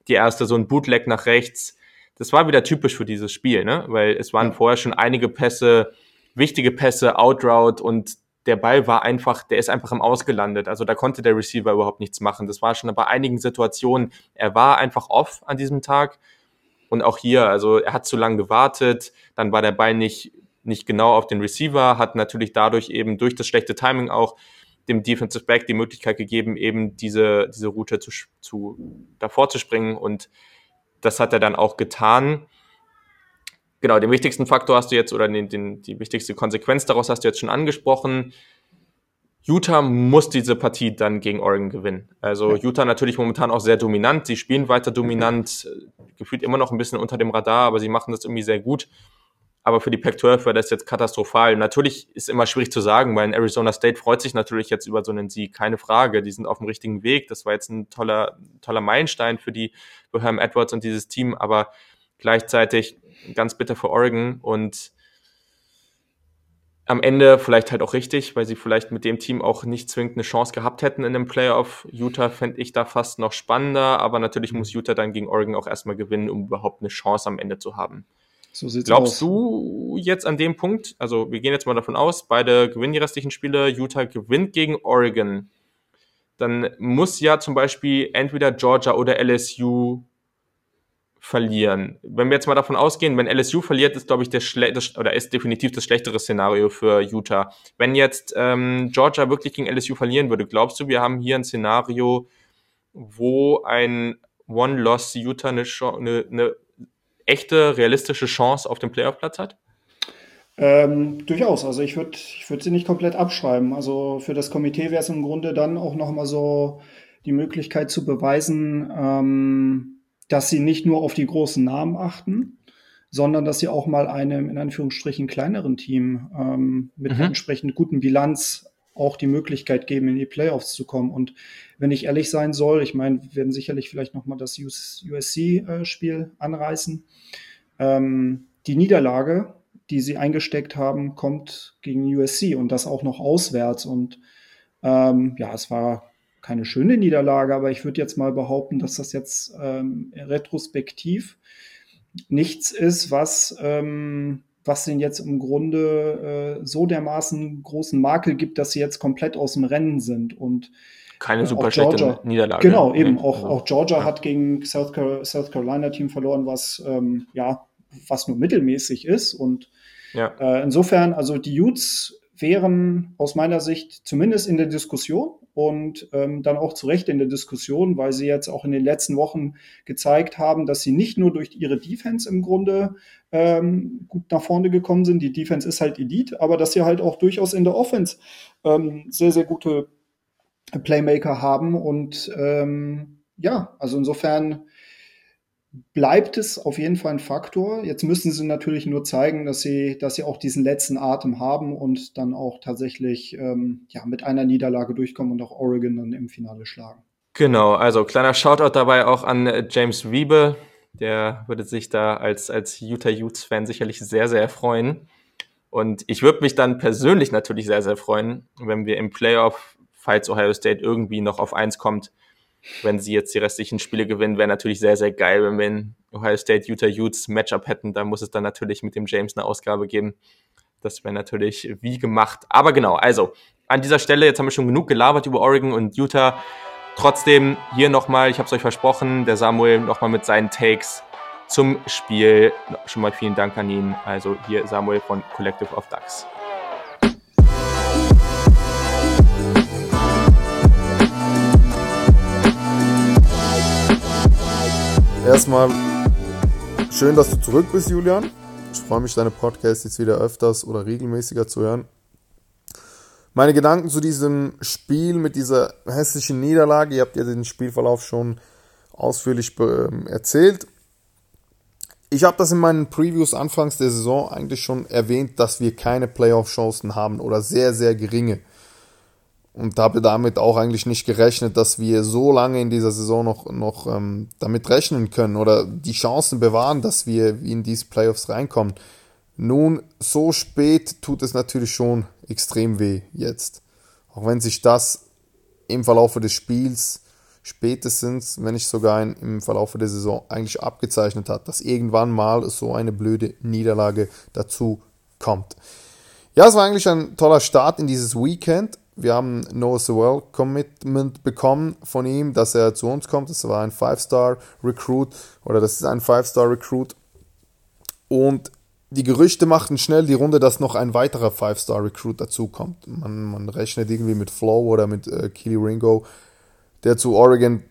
die erste so ein Bootleg nach rechts. Das war wieder typisch für dieses Spiel, ne? Weil es waren vorher schon einige Pässe, wichtige Pässe, Outroute und der Ball war einfach, der ist einfach im Ausgelandet. Also da konnte der Receiver überhaupt nichts machen. Das war schon bei einigen Situationen, er war einfach off an diesem Tag. Und auch hier, also er hat zu lange gewartet, dann war der Ball nicht, nicht genau auf den Receiver, hat natürlich dadurch eben durch das schlechte Timing auch dem Defensive Back die Möglichkeit gegeben, eben diese, diese Route zu, zu davor zu springen und das hat er dann auch getan. Genau, den wichtigsten Faktor hast du jetzt oder den, den, die wichtigste Konsequenz daraus hast du jetzt schon angesprochen. Utah muss diese Partie dann gegen Oregon gewinnen. Also Utah natürlich momentan auch sehr dominant. Sie spielen weiter dominant, gefühlt immer noch ein bisschen unter dem Radar, aber sie machen das irgendwie sehr gut. Aber für die Pac-12 wäre das jetzt katastrophal. Natürlich ist immer schwierig zu sagen, weil Arizona State freut sich natürlich jetzt über so einen Sieg, keine Frage. Die sind auf dem richtigen Weg. Das war jetzt ein toller, toller Meilenstein für die für Herm Edwards und dieses Team, aber gleichzeitig ganz bitter für Oregon und am Ende vielleicht halt auch richtig, weil sie vielleicht mit dem Team auch nicht zwingend eine Chance gehabt hätten in einem Playoff. Utah fände ich da fast noch spannender, aber natürlich muss Utah dann gegen Oregon auch erstmal gewinnen, um überhaupt eine Chance am Ende zu haben. So sieht's Glaubst aus. du jetzt an dem Punkt, also wir gehen jetzt mal davon aus, beide gewinnen die restlichen Spiele, Utah gewinnt gegen Oregon, dann muss ja zum Beispiel entweder Georgia oder LSU verlieren. Wenn wir jetzt mal davon ausgehen, wenn LSU verliert, ist, glaube ich, der Schle das, oder ist definitiv das schlechtere Szenario für Utah. Wenn jetzt ähm, Georgia wirklich gegen LSU verlieren würde, glaubst du, wir haben hier ein Szenario, wo ein One-Loss Utah eine, eine, eine echte, realistische Chance auf den Playoff-Platz hat? Ähm, durchaus. Also ich würde ich würd sie nicht komplett abschreiben. Also für das Komitee wäre es im Grunde dann auch nochmal so die Möglichkeit zu beweisen, ähm, dass sie nicht nur auf die großen Namen achten, sondern dass sie auch mal einem in Anführungsstrichen kleineren Team ähm, mit mhm. entsprechend guten Bilanz auch die Möglichkeit geben, in die Playoffs zu kommen. Und wenn ich ehrlich sein soll, ich meine, wir werden sicherlich vielleicht nochmal das USC-Spiel äh, anreißen. Ähm, die Niederlage, die sie eingesteckt haben, kommt gegen USC und das auch noch auswärts. Und ähm, ja, es war keine schöne Niederlage, aber ich würde jetzt mal behaupten, dass das jetzt ähm, retrospektiv nichts ist, was ähm, was ihnen jetzt im Grunde äh, so dermaßen großen Makel gibt, dass sie jetzt komplett aus dem Rennen sind und keine super schlechte Niederlage. Genau, eben. Auch, also, auch Georgia ja. hat gegen South, South Carolina Team verloren, was ähm, ja was nur mittelmäßig ist. Und ja. äh, insofern, also die Utes wären aus meiner Sicht zumindest in der Diskussion und ähm, dann auch zu Recht in der Diskussion, weil sie jetzt auch in den letzten Wochen gezeigt haben, dass sie nicht nur durch ihre Defense im Grunde ähm, gut nach vorne gekommen sind. Die Defense ist halt Elite, aber dass sie halt auch durchaus in der Offense ähm, sehr, sehr gute Playmaker haben und ähm, ja, also insofern bleibt es auf jeden Fall ein Faktor. Jetzt müssen sie natürlich nur zeigen, dass sie, dass sie auch diesen letzten Atem haben und dann auch tatsächlich ähm, ja, mit einer Niederlage durchkommen und auch Oregon dann im Finale schlagen. Genau, also kleiner Shoutout dabei auch an James Wiebe. Der würde sich da als, als Utah Utes-Fan sicherlich sehr, sehr freuen. Und ich würde mich dann persönlich natürlich sehr, sehr freuen, wenn wir im Playoff, falls Ohio State irgendwie noch auf eins kommt, wenn sie jetzt die restlichen Spiele gewinnen, wäre natürlich sehr, sehr geil, wenn wir in Ohio State Utah Utes Matchup hätten. Da muss es dann natürlich mit dem James eine Ausgabe geben. Das wäre natürlich wie gemacht. Aber genau, also an dieser Stelle, jetzt haben wir schon genug gelabert über Oregon und Utah. Trotzdem hier nochmal, ich habe es euch versprochen, der Samuel nochmal mit seinen Takes zum Spiel. Schon mal vielen Dank an ihn. Also hier Samuel von Collective of Ducks. Erstmal schön, dass du zurück bist, Julian. Ich freue mich, deine Podcasts jetzt wieder öfters oder regelmäßiger zu hören. Meine Gedanken zu diesem Spiel mit dieser hässlichen Niederlage, ihr habt ja den Spielverlauf schon ausführlich ähm, erzählt. Ich habe das in meinen Previews anfangs der Saison eigentlich schon erwähnt, dass wir keine Playoff-Chancen haben oder sehr, sehr geringe und habe damit auch eigentlich nicht gerechnet, dass wir so lange in dieser Saison noch, noch ähm, damit rechnen können oder die Chancen bewahren, dass wir in diese Playoffs reinkommen. Nun, so spät tut es natürlich schon extrem weh jetzt. Auch wenn sich das im Verlauf des Spiels spätestens, wenn nicht sogar im Verlauf der Saison eigentlich abgezeichnet hat, dass irgendwann mal so eine blöde Niederlage dazu kommt. Ja, es war eigentlich ein toller Start in dieses Weekend wir haben Noah Sewell Commitment bekommen von ihm, dass er zu uns kommt. Das war ein Five-Star-Recruit oder das ist ein Five-Star-Recruit. Und die Gerüchte machten schnell die Runde, dass noch ein weiterer Five-Star-Recruit dazukommt. Man, man rechnet irgendwie mit Flow oder mit äh, Keely Ringo, der zu Oregon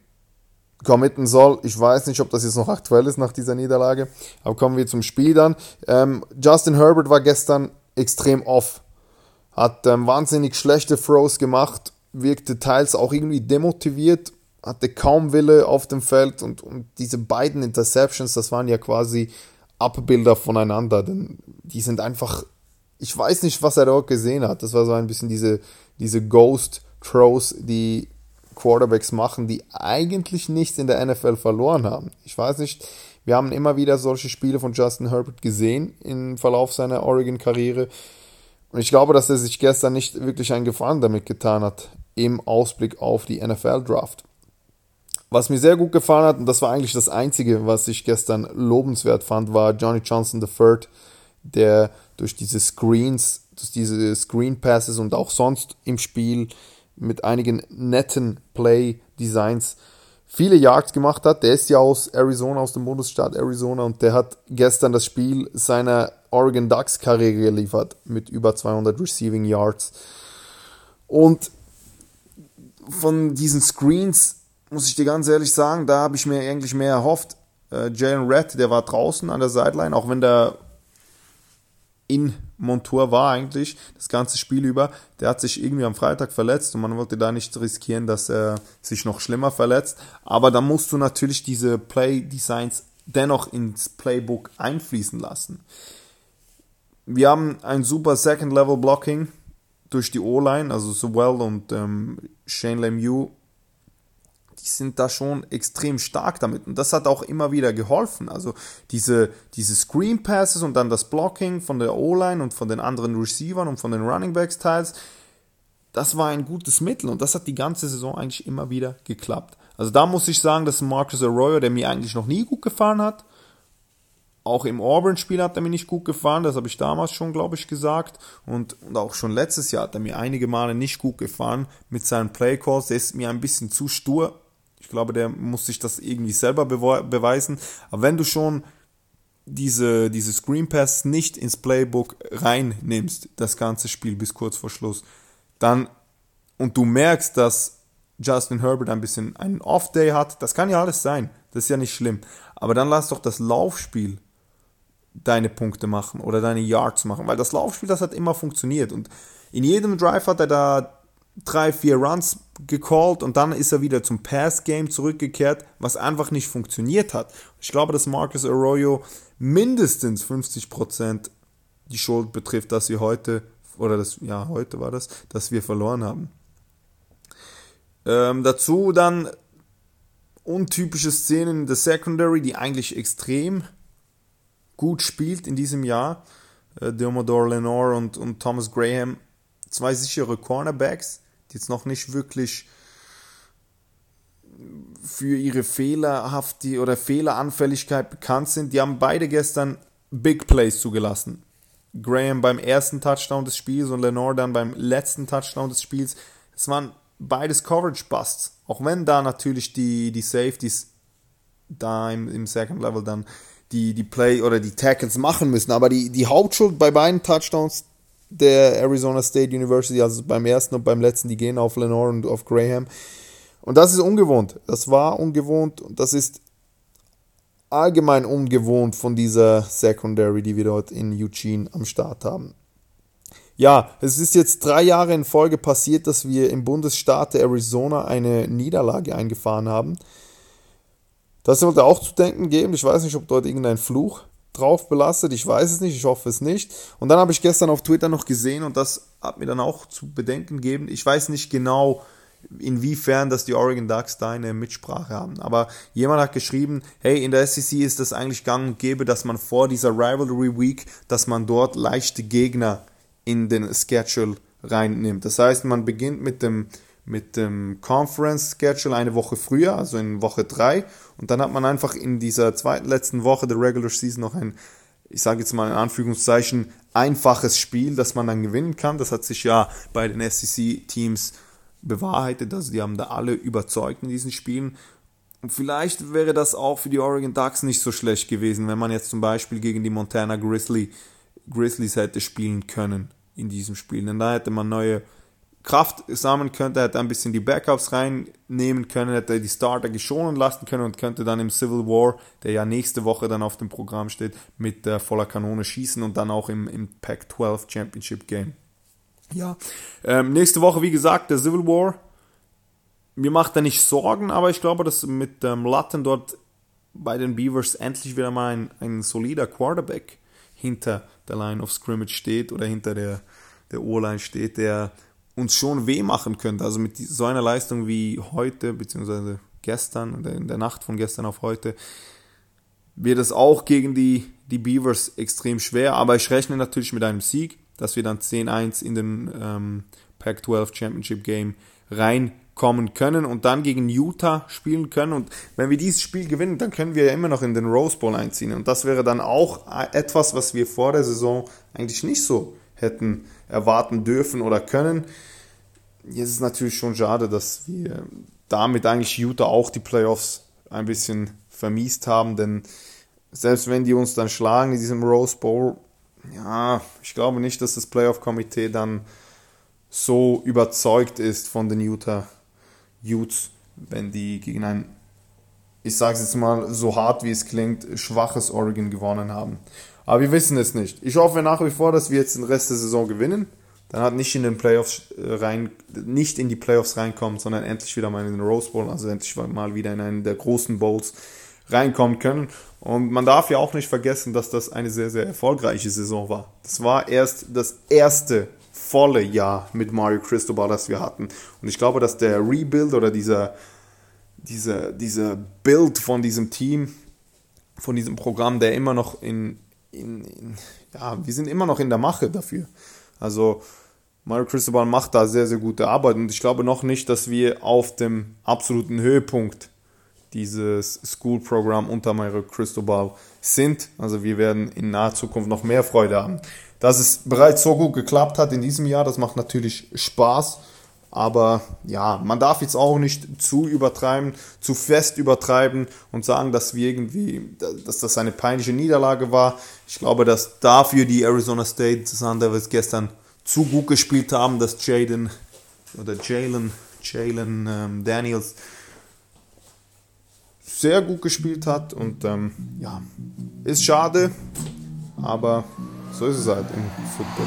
committen soll. Ich weiß nicht, ob das jetzt noch aktuell ist nach dieser Niederlage. Aber kommen wir zum Spiel dann. Ähm, Justin Herbert war gestern extrem off hat ähm, wahnsinnig schlechte Throws gemacht, wirkte teils auch irgendwie demotiviert, hatte kaum Wille auf dem Feld und, und diese beiden Interceptions, das waren ja quasi Abbilder voneinander, denn die sind einfach, ich weiß nicht, was er dort gesehen hat. Das war so ein bisschen diese, diese Ghost Throws, die Quarterbacks machen, die eigentlich nichts in der NFL verloren haben. Ich weiß nicht, wir haben immer wieder solche Spiele von Justin Herbert gesehen im Verlauf seiner Oregon-Karriere. Und ich glaube, dass er sich gestern nicht wirklich einen Gefallen damit getan hat, im Ausblick auf die NFL-Draft. Was mir sehr gut gefallen hat, und das war eigentlich das Einzige, was ich gestern lobenswert fand, war Johnny Johnson III, der durch diese Screens, durch diese Screen Passes und auch sonst im Spiel mit einigen netten Play Designs viele Yards gemacht hat. Der ist ja aus Arizona, aus dem Bundesstaat Arizona und der hat gestern das Spiel seiner Oregon Ducks Karriere geliefert mit über 200 Receiving Yards. Und von diesen Screens muss ich dir ganz ehrlich sagen, da habe ich mir eigentlich mehr erhofft. Äh, Jalen Red, der war draußen an der Sideline, auch wenn der in Montour war eigentlich, das ganze Spiel über. Der hat sich irgendwie am Freitag verletzt und man wollte da nicht riskieren, dass er sich noch schlimmer verletzt. Aber da musst du natürlich diese Play Designs dennoch ins Playbook einfließen lassen. Wir haben ein super Second Level Blocking durch die O-Line, also Sewell und ähm, Shane Lemieux die sind da schon extrem stark damit. Und das hat auch immer wieder geholfen. Also diese, diese Screen Passes und dann das Blocking von der O-Line und von den anderen Receivern und von den Running Backs teils, das war ein gutes Mittel und das hat die ganze Saison eigentlich immer wieder geklappt. Also da muss ich sagen, dass Marcus Arroyo, der mir eigentlich noch nie gut gefallen hat, auch im Auburn-Spiel hat er mir nicht gut gefallen, das habe ich damals schon, glaube ich, gesagt. Und, und auch schon letztes Jahr hat er mir einige Male nicht gut gefallen mit seinen Playcalls. Der ist mir ein bisschen zu stur ich glaube, der muss sich das irgendwie selber beweisen. Aber wenn du schon diese, diese Screen Pass nicht ins Playbook reinnimmst, das ganze Spiel bis kurz vor Schluss, dann und du merkst, dass Justin Herbert ein bisschen einen Off-Day hat, das kann ja alles sein, das ist ja nicht schlimm. Aber dann lass doch das Laufspiel deine Punkte machen oder deine Yards machen, weil das Laufspiel, das hat immer funktioniert und in jedem Drive hat er da drei, vier Runs gecallt und dann ist er wieder zum Pass-Game zurückgekehrt, was einfach nicht funktioniert hat. Ich glaube, dass Marcus Arroyo mindestens 50% die Schuld betrifft, dass wir heute, oder das, ja, heute war das, dass wir verloren haben. Ähm, dazu dann untypische Szenen in der Secondary, die eigentlich extrem gut spielt in diesem Jahr. Äh, Diomodor Lenore und, und Thomas Graham, zwei sichere Cornerbacks, die jetzt noch nicht wirklich für ihre fehlerhafte oder Fehleranfälligkeit bekannt sind. Die haben beide gestern Big Plays zugelassen. Graham beim ersten Touchdown des Spiels und Lenore dann beim letzten Touchdown des Spiels. Es waren beides Coverage Busts. Auch wenn da natürlich die, die Safeties da im, im Second Level dann die, die Play oder die Tackles machen müssen. Aber die, die Hauptschuld bei beiden Touchdowns der Arizona State University, also beim ersten und beim letzten, die gehen auf Lenore und auf Graham. Und das ist ungewohnt. Das war ungewohnt und das ist allgemein ungewohnt von dieser Secondary, die wir dort in Eugene am Start haben. Ja, es ist jetzt drei Jahre in Folge passiert, dass wir im Bundesstaat Arizona eine Niederlage eingefahren haben. Das sollte auch zu denken geben. Ich weiß nicht, ob dort irgendein Fluch drauf belastet. Ich weiß es nicht. Ich hoffe es nicht. Und dann habe ich gestern auf Twitter noch gesehen und das hat mir dann auch zu bedenken gegeben. Ich weiß nicht genau, inwiefern dass die Oregon Ducks da eine Mitsprache haben. Aber jemand hat geschrieben, hey, in der SEC ist das eigentlich gang und gäbe, dass man vor dieser Rivalry Week, dass man dort leichte Gegner in den Schedule reinnimmt. Das heißt, man beginnt mit dem, mit dem Conference Schedule eine Woche früher, also in Woche 3. Und dann hat man einfach in dieser zweiten letzten Woche der Regular Season noch ein, ich sage jetzt mal in Anführungszeichen, einfaches Spiel, das man dann gewinnen kann. Das hat sich ja bei den SEC-Teams bewahrheitet. Also die haben da alle überzeugt in diesen Spielen. Und vielleicht wäre das auch für die Oregon Ducks nicht so schlecht gewesen, wenn man jetzt zum Beispiel gegen die Montana Grizzly, Grizzlies hätte spielen können in diesem Spiel. Denn da hätte man neue Kraft sammeln können, hätte ein bisschen die Backups reinnehmen können, hätte die Starter geschonen lassen können und könnte dann im Civil War, der ja nächste Woche dann auf dem Programm steht, mit äh, voller Kanone schießen und dann auch im, im Pac-12 Championship Game. Ja, ähm, nächste Woche, wie gesagt, der Civil War. Mir macht er nicht Sorgen, aber ich glaube, dass mit ähm, Latten dort bei den Beavers endlich wieder mal ein, ein solider Quarterback hinter der Line of Scrimmage steht oder hinter der, der O-Line steht, der uns schon weh machen könnte. Also mit so einer Leistung wie heute, beziehungsweise gestern oder in der Nacht von gestern auf heute, wird es auch gegen die, die Beavers extrem schwer. Aber ich rechne natürlich mit einem Sieg, dass wir dann 10-1 in den ähm, Pac-12 Championship Game rein kommen können und dann gegen Utah spielen können. Und wenn wir dieses Spiel gewinnen, dann können wir ja immer noch in den Rose Bowl einziehen. Und das wäre dann auch etwas, was wir vor der Saison eigentlich nicht so hätten erwarten dürfen oder können. Jetzt ist es natürlich schon schade, dass wir damit eigentlich Utah auch die Playoffs ein bisschen vermiest haben, denn selbst wenn die uns dann schlagen in diesem Rose Bowl, ja, ich glaube nicht, dass das Playoff-Komitee dann so überzeugt ist von den Utah Utes, wenn die gegen ein, ich sage es jetzt mal so hart wie es klingt, schwaches Oregon gewonnen haben. Aber wir wissen es nicht. Ich hoffe nach wie vor, dass wir jetzt den Rest der Saison gewinnen. Dann hat nicht in den Playoffs äh, rein, nicht in die Playoffs reinkommen, sondern endlich wieder mal in den Rose Bowl, also endlich mal wieder in einen der großen Bowls reinkommen können. Und man darf ja auch nicht vergessen, dass das eine sehr, sehr erfolgreiche Saison war. Das war erst das erste volle Jahr mit Mario Cristobal, das wir hatten. Und ich glaube, dass der Rebuild oder dieser, dieser, dieser Build von diesem Team, von diesem Programm, der immer noch in, in, in, ja, wir sind immer noch in der Mache dafür. Also Mario Cristobal macht da sehr, sehr gute Arbeit und ich glaube noch nicht, dass wir auf dem absoluten Höhepunkt dieses School-Programm unter Mario Cristobal sind. Also wir werden in naher Zukunft noch mehr Freude haben. Dass es bereits so gut geklappt hat in diesem Jahr, das macht natürlich Spaß. Aber ja, man darf jetzt auch nicht zu übertreiben, zu fest übertreiben und sagen, dass wir irgendwie, dass das eine peinliche Niederlage war. Ich glaube, dass dafür die Arizona State Sun Devils gestern zu gut gespielt haben, dass Jaden oder Jalen, Jalen ähm, Daniels sehr gut gespielt hat und ähm, ja, ist schade, aber so ist es halt im Football.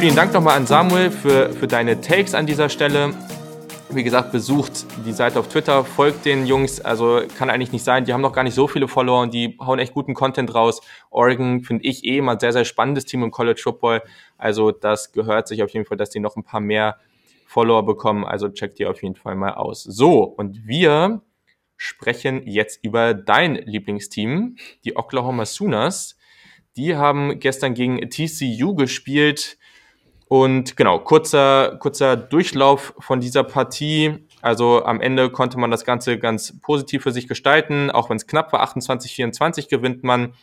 Vielen Dank nochmal an Samuel für, für deine Takes an dieser Stelle. Wie gesagt, besucht die Seite auf Twitter, folgt den Jungs. Also kann eigentlich nicht sein. Die haben noch gar nicht so viele Follower und die hauen echt guten Content raus. Oregon finde ich eh ein sehr, sehr spannendes Team im College Football. Also das gehört sich auf jeden Fall, dass die noch ein paar mehr Follower bekommen. Also checkt die auf jeden Fall mal aus. So, und wir sprechen jetzt über dein Lieblingsteam, die Oklahoma Sooners. Die haben gestern gegen TCU gespielt. Und genau, kurzer, kurzer Durchlauf von dieser Partie. Also am Ende konnte man das Ganze ganz positiv für sich gestalten, auch wenn es knapp war. 28-24 gewinnt man.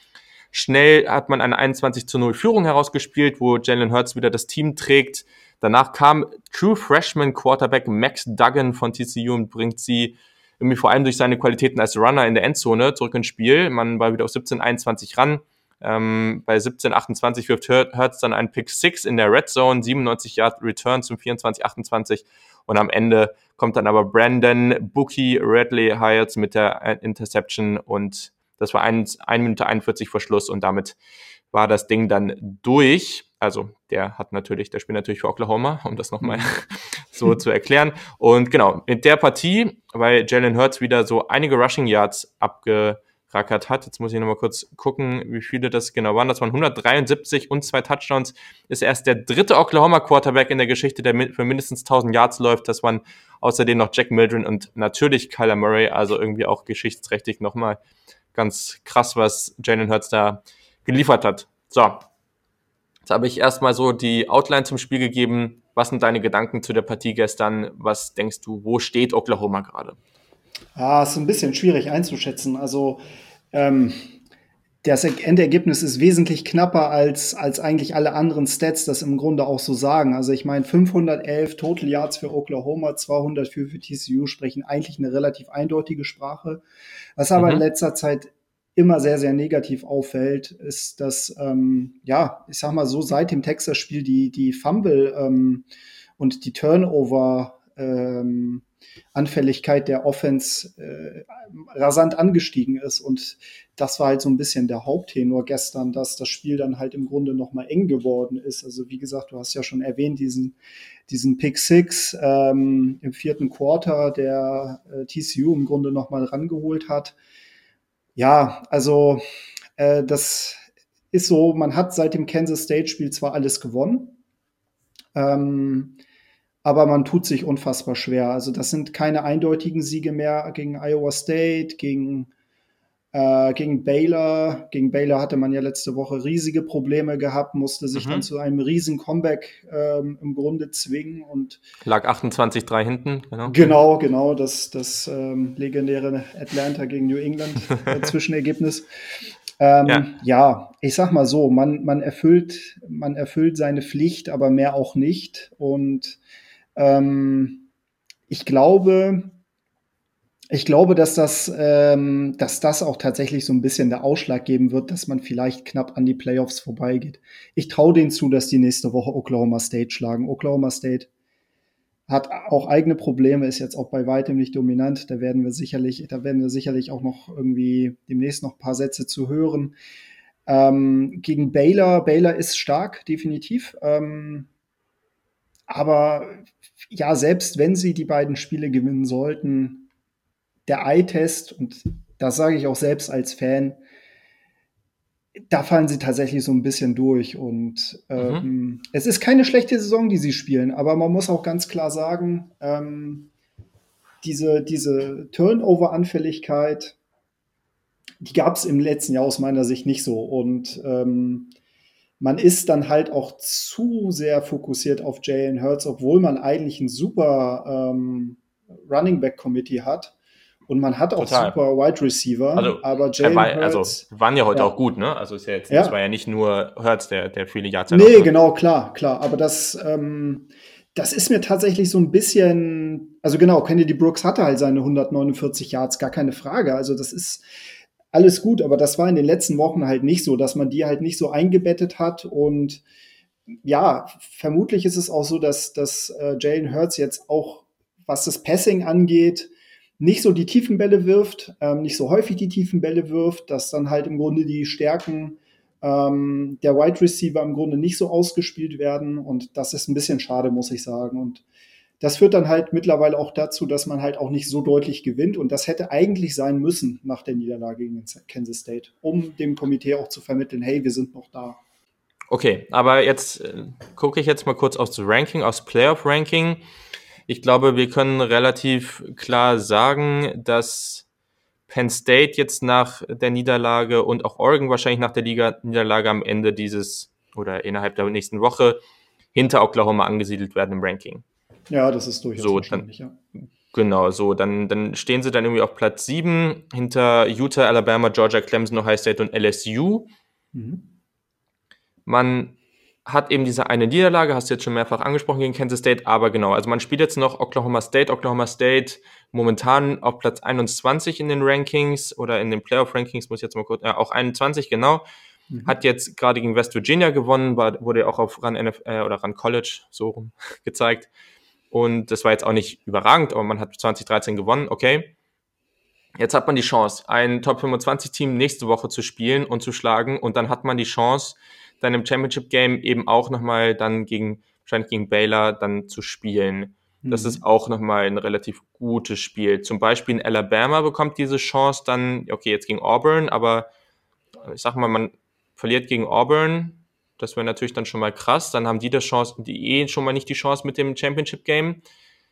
Schnell hat man eine 21 zu 0 Führung herausgespielt, wo Jalen Hurts wieder das Team trägt. Danach kam True Freshman Quarterback Max Duggan von TCU und bringt sie irgendwie vor allem durch seine Qualitäten als Runner in der Endzone zurück ins Spiel. Man war wieder auf 17-21 ran. Ähm, bei 17,28 wirft Hertz dann einen Pick 6 in der Red Zone, 97 Yard Return zum 24,28 und am Ende kommt dann aber Brandon Bookie Redley Hiles mit der äh, Interception und das war 1, 1 Minute 41 vor Schluss und damit war das Ding dann durch. Also der hat natürlich, der spielt natürlich für Oklahoma, um das nochmal (laughs) so zu erklären. Und genau, in der Partie, weil Jalen Hurts wieder so einige Rushing Yards abge rackert hat. Jetzt muss ich nochmal kurz gucken, wie viele das genau waren. Das waren 173 und zwei Touchdowns. Ist erst der dritte Oklahoma Quarterback in der Geschichte, der für mindestens 1000 Yards läuft. Das waren außerdem noch Jack Mildren und natürlich Kyler Murray. Also irgendwie auch geschichtsträchtig nochmal ganz krass, was Jalen Hurts da geliefert hat. So. Jetzt habe ich erstmal so die Outline zum Spiel gegeben. Was sind deine Gedanken zu der Partie gestern? Was denkst du, wo steht Oklahoma gerade? Ah, ist ein bisschen schwierig einzuschätzen. Also ähm, das Endergebnis ist wesentlich knapper als, als eigentlich alle anderen Stats das im Grunde auch so sagen. Also ich meine, 511 Total Yards für Oklahoma, 204 für TCU sprechen eigentlich eine relativ eindeutige Sprache. Was aber mhm. in letzter Zeit immer sehr, sehr negativ auffällt, ist, dass, ähm, ja, ich sag mal so, seit dem Texas-Spiel die, die Fumble ähm, und die Turnover ähm, Anfälligkeit der Offense äh, rasant angestiegen ist. Und das war halt so ein bisschen der Haupttenor gestern, dass das Spiel dann halt im Grunde noch mal eng geworden ist. Also wie gesagt, du hast ja schon erwähnt, diesen, diesen Pick Six ähm, im vierten Quarter, der äh, TCU im Grunde noch mal rangeholt hat. Ja, also äh, das ist so, man hat seit dem Kansas State-Spiel zwar alles gewonnen, ähm, aber man tut sich unfassbar schwer. Also das sind keine eindeutigen Siege mehr gegen Iowa State, gegen, äh, gegen Baylor. Gegen Baylor hatte man ja letzte Woche riesige Probleme gehabt, musste sich mhm. dann zu einem riesen Comeback ähm, im Grunde zwingen und lag 28-3 hinten. Genau, genau, genau das, das ähm, legendäre Atlanta gegen New England (laughs) äh, Zwischenergebnis. Ähm, ja. ja. ich sag mal so, man, man erfüllt, man erfüllt seine Pflicht, aber mehr auch nicht. Und ähm, ich glaube, ich glaube, dass das, ähm, dass das auch tatsächlich so ein bisschen der Ausschlag geben wird, dass man vielleicht knapp an die Playoffs vorbeigeht. Ich traue denen zu, dass die nächste Woche Oklahoma State schlagen. Oklahoma State hat auch eigene Probleme, ist jetzt auch bei weitem nicht dominant. Da werden wir sicherlich, da werden wir sicherlich auch noch irgendwie demnächst noch ein paar Sätze zu hören. Ähm, gegen Baylor, Baylor ist stark, definitiv. Ähm, aber ja, selbst wenn sie die beiden Spiele gewinnen sollten, der Eye-Test, und das sage ich auch selbst als Fan, da fallen sie tatsächlich so ein bisschen durch. Und ähm, mhm. es ist keine schlechte Saison, die sie spielen, aber man muss auch ganz klar sagen, ähm, diese, diese Turnover-Anfälligkeit, die gab es im letzten Jahr aus meiner Sicht nicht so. Und ähm, man ist dann halt auch zu sehr fokussiert auf Jalen Hurts, obwohl man eigentlich ein super ähm, Running Back Committee hat. Und man hat auch Total. super Wide Receiver, also, aber Jalen war, also, Hurts, Also waren ja heute ja. auch gut, ne? Also ist ja jetzt, ja. das war ja nicht nur Hurts, der, der viele Yards Nee, genau, klar, klar. Aber das, ähm, das ist mir tatsächlich so ein bisschen, also genau, Kennedy Brooks hatte halt seine 149 Yards, gar keine Frage. Also das ist alles gut, aber das war in den letzten Wochen halt nicht so, dass man die halt nicht so eingebettet hat und ja, vermutlich ist es auch so, dass, dass äh, Jalen Hurts jetzt auch, was das Passing angeht, nicht so die tiefen Bälle wirft, ähm, nicht so häufig die tiefen Bälle wirft, dass dann halt im Grunde die Stärken ähm, der Wide Receiver im Grunde nicht so ausgespielt werden. Und das ist ein bisschen schade, muss ich sagen. Und das führt dann halt mittlerweile auch dazu, dass man halt auch nicht so deutlich gewinnt. Und das hätte eigentlich sein müssen nach der Niederlage gegen Kansas State, um dem Komitee auch zu vermitteln, hey, wir sind noch da. Okay, aber jetzt äh, gucke ich jetzt mal kurz aufs Ranking, aufs Playoff-Ranking. Ich glaube, wir können relativ klar sagen, dass Penn State jetzt nach der Niederlage und auch Oregon wahrscheinlich nach der Liga Niederlage am Ende dieses oder innerhalb der nächsten Woche hinter Oklahoma angesiedelt werden im Ranking. Ja, das ist durchaus so, wahrscheinlich, dann, ja. Genau, so, dann, dann stehen sie dann irgendwie auf Platz 7 hinter Utah, Alabama, Georgia, Clemson, Ohio State und LSU. Mhm. Man hat eben diese eine Niederlage, hast du jetzt schon mehrfach angesprochen gegen Kansas State, aber genau, also man spielt jetzt noch Oklahoma State, Oklahoma State momentan auf Platz 21 in den Rankings oder in den Playoff Rankings, muss ich jetzt mal kurz, äh, auch 21, genau. Mhm. Hat jetzt gerade gegen West Virginia gewonnen, war, wurde ja auch auf Run NFL äh, oder Run College so rum (laughs) gezeigt. Und das war jetzt auch nicht überragend, aber man hat 2013 gewonnen, okay. Jetzt hat man die Chance, ein Top 25 Team nächste Woche zu spielen und zu schlagen und dann hat man die Chance, dann im Championship Game eben auch nochmal dann gegen, wahrscheinlich gegen Baylor dann zu spielen. Das mhm. ist auch nochmal ein relativ gutes Spiel. Zum Beispiel in Alabama bekommt diese Chance dann, okay, jetzt gegen Auburn, aber ich sag mal, man verliert gegen Auburn, das wäre natürlich dann schon mal krass. Dann haben die das Chance, die eh schon mal nicht die Chance mit dem Championship Game.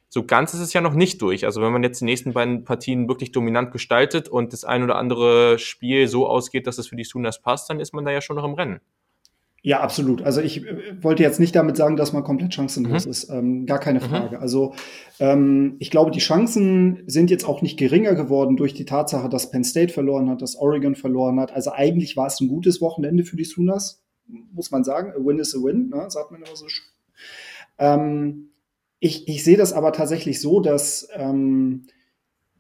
So ganz ist es ja noch nicht durch. Also wenn man jetzt die nächsten beiden Partien wirklich dominant gestaltet und das ein oder andere Spiel so ausgeht, dass es für die Sooners passt, dann ist man da ja schon noch im Rennen. Ja, absolut. Also ich äh, wollte jetzt nicht damit sagen, dass man komplett chancenlos mhm. ist. Ähm, gar keine mhm. Frage. Mhm. Also ähm, ich glaube, die Chancen sind jetzt auch nicht geringer geworden durch die Tatsache, dass Penn State verloren hat, dass Oregon verloren hat. Also eigentlich war es ein gutes Wochenende für die Sooners, muss man sagen. A win is a win, ne? sagt man immer so. Ähm, ich, ich sehe das aber tatsächlich so, dass, ähm,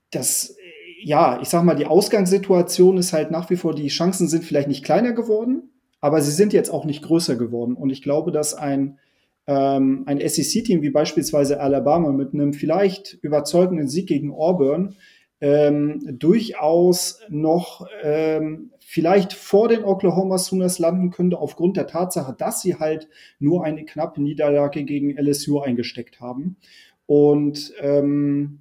dass ja, ich sag mal, die Ausgangssituation ist halt nach wie vor, die Chancen sind vielleicht nicht kleiner geworden, aber sie sind jetzt auch nicht größer geworden. Und ich glaube, dass ein, ähm, ein SEC-Team wie beispielsweise Alabama mit einem vielleicht überzeugenden Sieg gegen Auburn ähm, durchaus noch ähm, vielleicht vor den Oklahoma Sooners landen könnte, aufgrund der Tatsache, dass sie halt nur eine knappe Niederlage gegen LSU eingesteckt haben. Und ähm,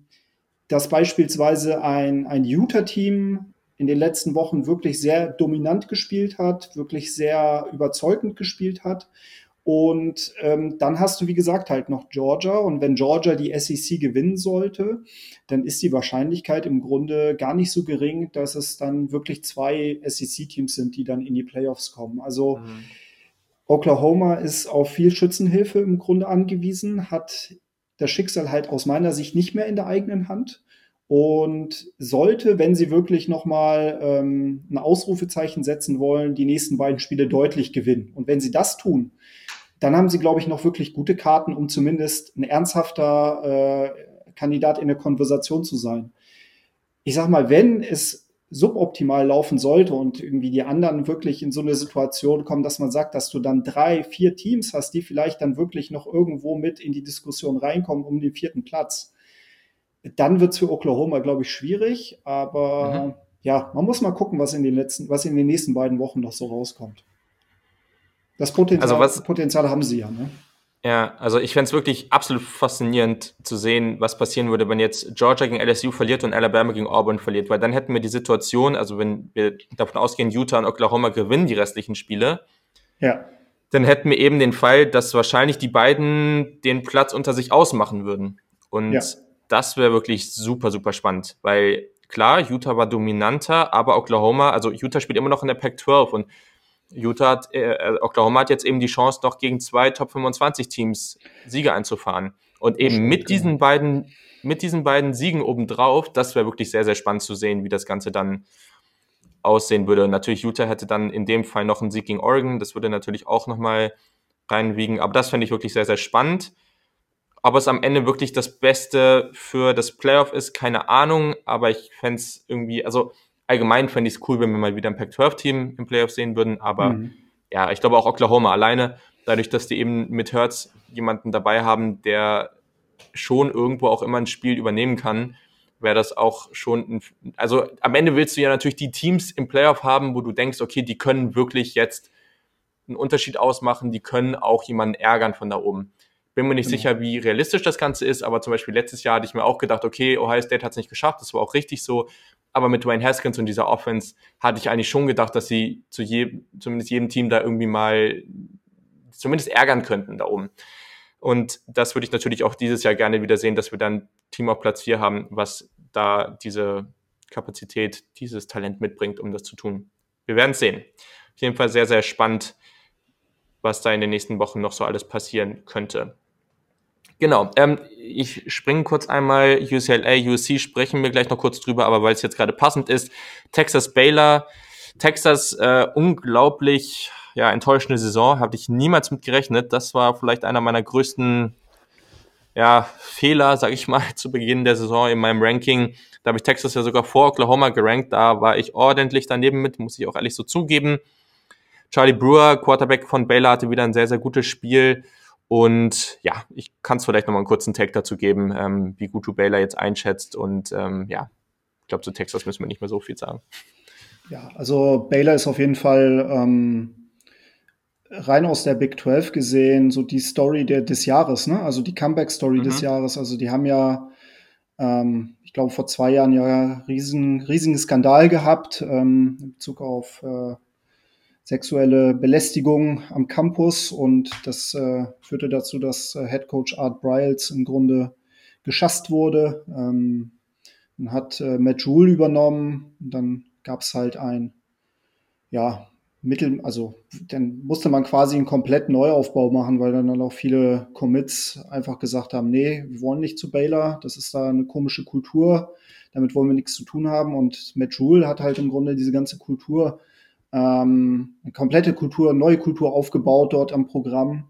dass beispielsweise ein, ein Utah-Team in den letzten Wochen wirklich sehr dominant gespielt hat, wirklich sehr überzeugend gespielt hat. Und ähm, dann hast du, wie gesagt, halt noch Georgia. Und wenn Georgia die SEC gewinnen sollte, dann ist die Wahrscheinlichkeit im Grunde gar nicht so gering, dass es dann wirklich zwei SEC-Teams sind, die dann in die Playoffs kommen. Also mhm. Oklahoma ist auf viel Schützenhilfe im Grunde angewiesen, hat das Schicksal halt aus meiner Sicht nicht mehr in der eigenen Hand und sollte, wenn sie wirklich nochmal ähm, ein Ausrufezeichen setzen wollen, die nächsten beiden Spiele deutlich gewinnen. Und wenn sie das tun, dann haben sie, glaube ich, noch wirklich gute Karten, um zumindest ein ernsthafter äh, Kandidat in der Konversation zu sein. Ich sag mal, wenn es suboptimal laufen sollte und irgendwie die anderen wirklich in so eine Situation kommen, dass man sagt, dass du dann drei, vier Teams hast, die vielleicht dann wirklich noch irgendwo mit in die Diskussion reinkommen um den vierten Platz, dann wird es für Oklahoma, glaube ich, schwierig. Aber mhm. ja, man muss mal gucken, was in den letzten, was in den nächsten beiden Wochen noch so rauskommt. Das Potenzial, also was, Potenzial haben sie ja, ne? Ja, also ich fände es wirklich absolut faszinierend zu sehen, was passieren würde, wenn jetzt Georgia gegen LSU verliert und Alabama gegen Auburn verliert, weil dann hätten wir die Situation, also wenn wir davon ausgehen, Utah und Oklahoma gewinnen die restlichen Spiele, ja. dann hätten wir eben den Fall, dass wahrscheinlich die beiden den Platz unter sich ausmachen würden. Und ja das wäre wirklich super, super spannend, weil klar, Utah war dominanter, aber Oklahoma, also Utah spielt immer noch in der Pac-12 und Utah hat, äh, Oklahoma hat jetzt eben die Chance, noch gegen zwei Top 25 Teams Siege einzufahren. Und eben mit diesen beiden, mit diesen beiden Siegen obendrauf, das wäre wirklich sehr, sehr spannend zu sehen, wie das Ganze dann aussehen würde. natürlich, Utah hätte dann in dem Fall noch einen Sieg gegen Oregon. Das würde natürlich auch nochmal reinwiegen. Aber das fände ich wirklich sehr, sehr spannend. Ob es am Ende wirklich das Beste für das Playoff ist, keine Ahnung. Aber ich fände es irgendwie, also allgemein fände ich es cool, wenn wir mal wieder ein Pac-12-Team im Playoff sehen würden. Aber mhm. ja, ich glaube auch Oklahoma alleine, dadurch, dass die eben mit Hertz jemanden dabei haben, der schon irgendwo auch immer ein Spiel übernehmen kann, wäre das auch schon ein, also am Ende willst du ja natürlich die Teams im Playoff haben, wo du denkst, okay, die können wirklich jetzt einen Unterschied ausmachen, die können auch jemanden ärgern von da oben. Bin mir nicht mhm. sicher, wie realistisch das Ganze ist, aber zum Beispiel letztes Jahr hatte ich mir auch gedacht, okay, Ohio State hat es nicht geschafft, das war auch richtig so, aber mit Dwayne Haskins und dieser Offense hatte ich eigentlich schon gedacht, dass sie zu jedem, zumindest jedem Team da irgendwie mal zumindest ärgern könnten da oben. Und das würde ich natürlich auch dieses Jahr gerne wieder sehen, dass wir dann Team auf Platz 4 haben, was da diese Kapazität, dieses Talent mitbringt, um das zu tun. Wir werden es sehen. Auf jeden Fall sehr, sehr spannend, was da in den nächsten Wochen noch so alles passieren könnte. Genau, ähm, ich springe kurz einmal UCLA, USC sprechen wir gleich noch kurz drüber, aber weil es jetzt gerade passend ist, Texas Baylor, Texas äh, unglaublich ja, enttäuschende Saison, habe ich niemals mit gerechnet. Das war vielleicht einer meiner größten ja, Fehler, sage ich mal, (laughs) zu Beginn der Saison in meinem Ranking. Da habe ich Texas ja sogar vor Oklahoma gerankt. Da war ich ordentlich daneben mit, muss ich auch ehrlich so zugeben. Charlie Brewer, Quarterback von Baylor, hatte wieder ein sehr, sehr gutes Spiel. Und ja, ich kann es vielleicht nochmal einen kurzen Tag dazu geben, ähm, wie gut du Baylor jetzt einschätzt. Und ähm, ja, ich glaube, zu Texas müssen wir nicht mehr so viel sagen. Ja, also Baylor ist auf jeden Fall ähm, rein aus der Big 12 gesehen so die Story der, des Jahres, ne? Also die Comeback-Story mhm. des Jahres. Also die haben ja, ähm, ich glaube, vor zwei Jahren ja riesen, riesigen Skandal gehabt ähm, in Bezug auf äh, sexuelle Belästigung am Campus und das äh, führte dazu, dass äh, Head Coach Art Briles im Grunde geschasst wurde. Ähm, dann hat äh, Matt Jewell übernommen und dann gab es halt ein ja, Mittel, also dann musste man quasi einen komplett Neuaufbau machen, weil dann, dann auch viele Commits einfach gesagt haben, nee, wir wollen nicht zu Baylor, das ist da eine komische Kultur, damit wollen wir nichts zu tun haben. Und Matt Rule hat halt im Grunde diese ganze Kultur, ähm, eine komplette Kultur, neue Kultur aufgebaut dort am Programm,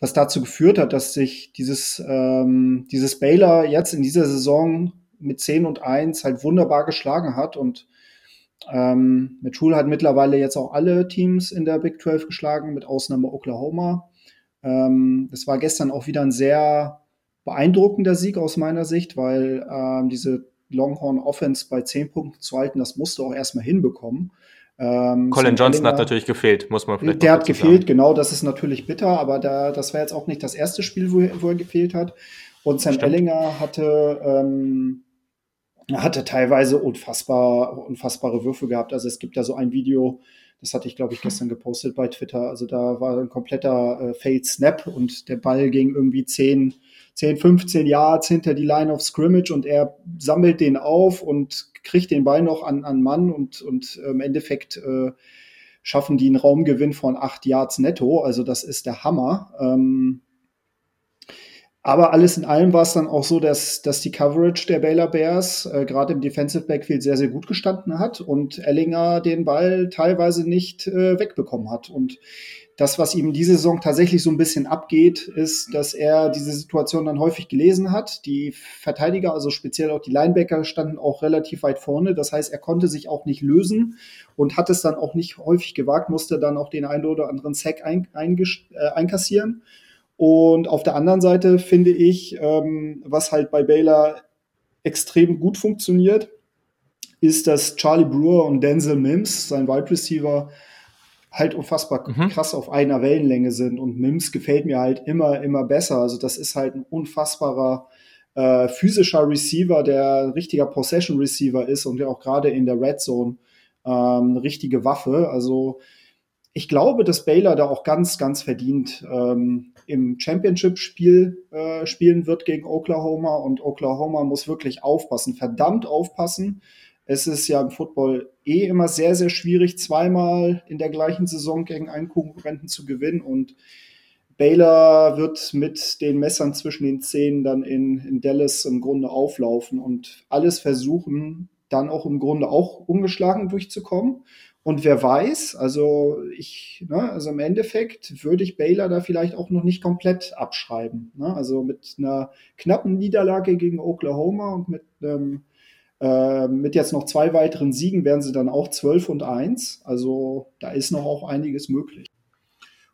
was dazu geführt hat, dass sich dieses, ähm, dieses Baylor jetzt in dieser Saison mit 10 und 1 halt wunderbar geschlagen hat und ähm, mit Schul hat mittlerweile jetzt auch alle Teams in der Big 12 geschlagen, mit Ausnahme Oklahoma. Ähm, das war gestern auch wieder ein sehr beeindruckender Sieg aus meiner Sicht, weil ähm, diese Longhorn Offense bei 10 Punkten zu halten, das musste auch erstmal hinbekommen. Ähm, Colin Johnson hat natürlich gefehlt, muss man vielleicht Der hat gefehlt, sagen. genau, das ist natürlich bitter, aber da, das war jetzt auch nicht das erste Spiel, wo, wo er gefehlt hat. Und Sam Stimmt. Ellinger hatte ähm, hatte teilweise unfassbar, unfassbare Würfe gehabt. Also es gibt da so ein Video, das hatte ich, glaube ich, gestern gepostet bei Twitter. Also da war ein kompletter äh, Failed Snap und der Ball ging irgendwie 10, 10, 15 Yards hinter die Line of Scrimmage und er sammelt den auf und kriegt den Ball noch an, an Mann und, und im Endeffekt äh, schaffen die einen Raumgewinn von 8 Yards netto. Also das ist der Hammer. Ähm, aber alles in allem war es dann auch so, dass, dass die Coverage der Baylor Bears äh, gerade im Defensive Backfield sehr, sehr gut gestanden hat und Ellinger den Ball teilweise nicht äh, wegbekommen hat. Und das, was ihm diese Saison tatsächlich so ein bisschen abgeht, ist, dass er diese Situation dann häufig gelesen hat. Die Verteidiger, also speziell auch die Linebacker, standen auch relativ weit vorne. Das heißt, er konnte sich auch nicht lösen und hat es dann auch nicht häufig gewagt, musste dann auch den einen oder anderen Sack ein, ein, äh, einkassieren. Und auf der anderen Seite finde ich, ähm, was halt bei Baylor extrem gut funktioniert, ist, dass Charlie Brewer und Denzel Mims, sein Wide Receiver, halt unfassbar mhm. krass auf einer Wellenlänge sind. Und Mims gefällt mir halt immer, immer besser. Also das ist halt ein unfassbarer äh, physischer Receiver, der ein richtiger Possession Receiver ist und der auch gerade in der Red Zone ähm, eine richtige Waffe. Also ich glaube, dass Baylor da auch ganz, ganz verdient ähm, im Championship-Spiel äh, spielen wird gegen Oklahoma und Oklahoma muss wirklich aufpassen, verdammt aufpassen. Es ist ja im Football eh immer sehr, sehr schwierig, zweimal in der gleichen Saison gegen einen Konkurrenten zu gewinnen und Baylor wird mit den Messern zwischen den Zähnen dann in, in Dallas im Grunde auflaufen und alles versuchen, dann auch im Grunde auch ungeschlagen durchzukommen. Und wer weiß, also ich, ne, also im Endeffekt würde ich Baylor da vielleicht auch noch nicht komplett abschreiben. Ne? Also mit einer knappen Niederlage gegen Oklahoma und mit einem äh, mit jetzt noch zwei weiteren Siegen wären sie dann auch 12 und 1. Also da ist noch auch einiges möglich.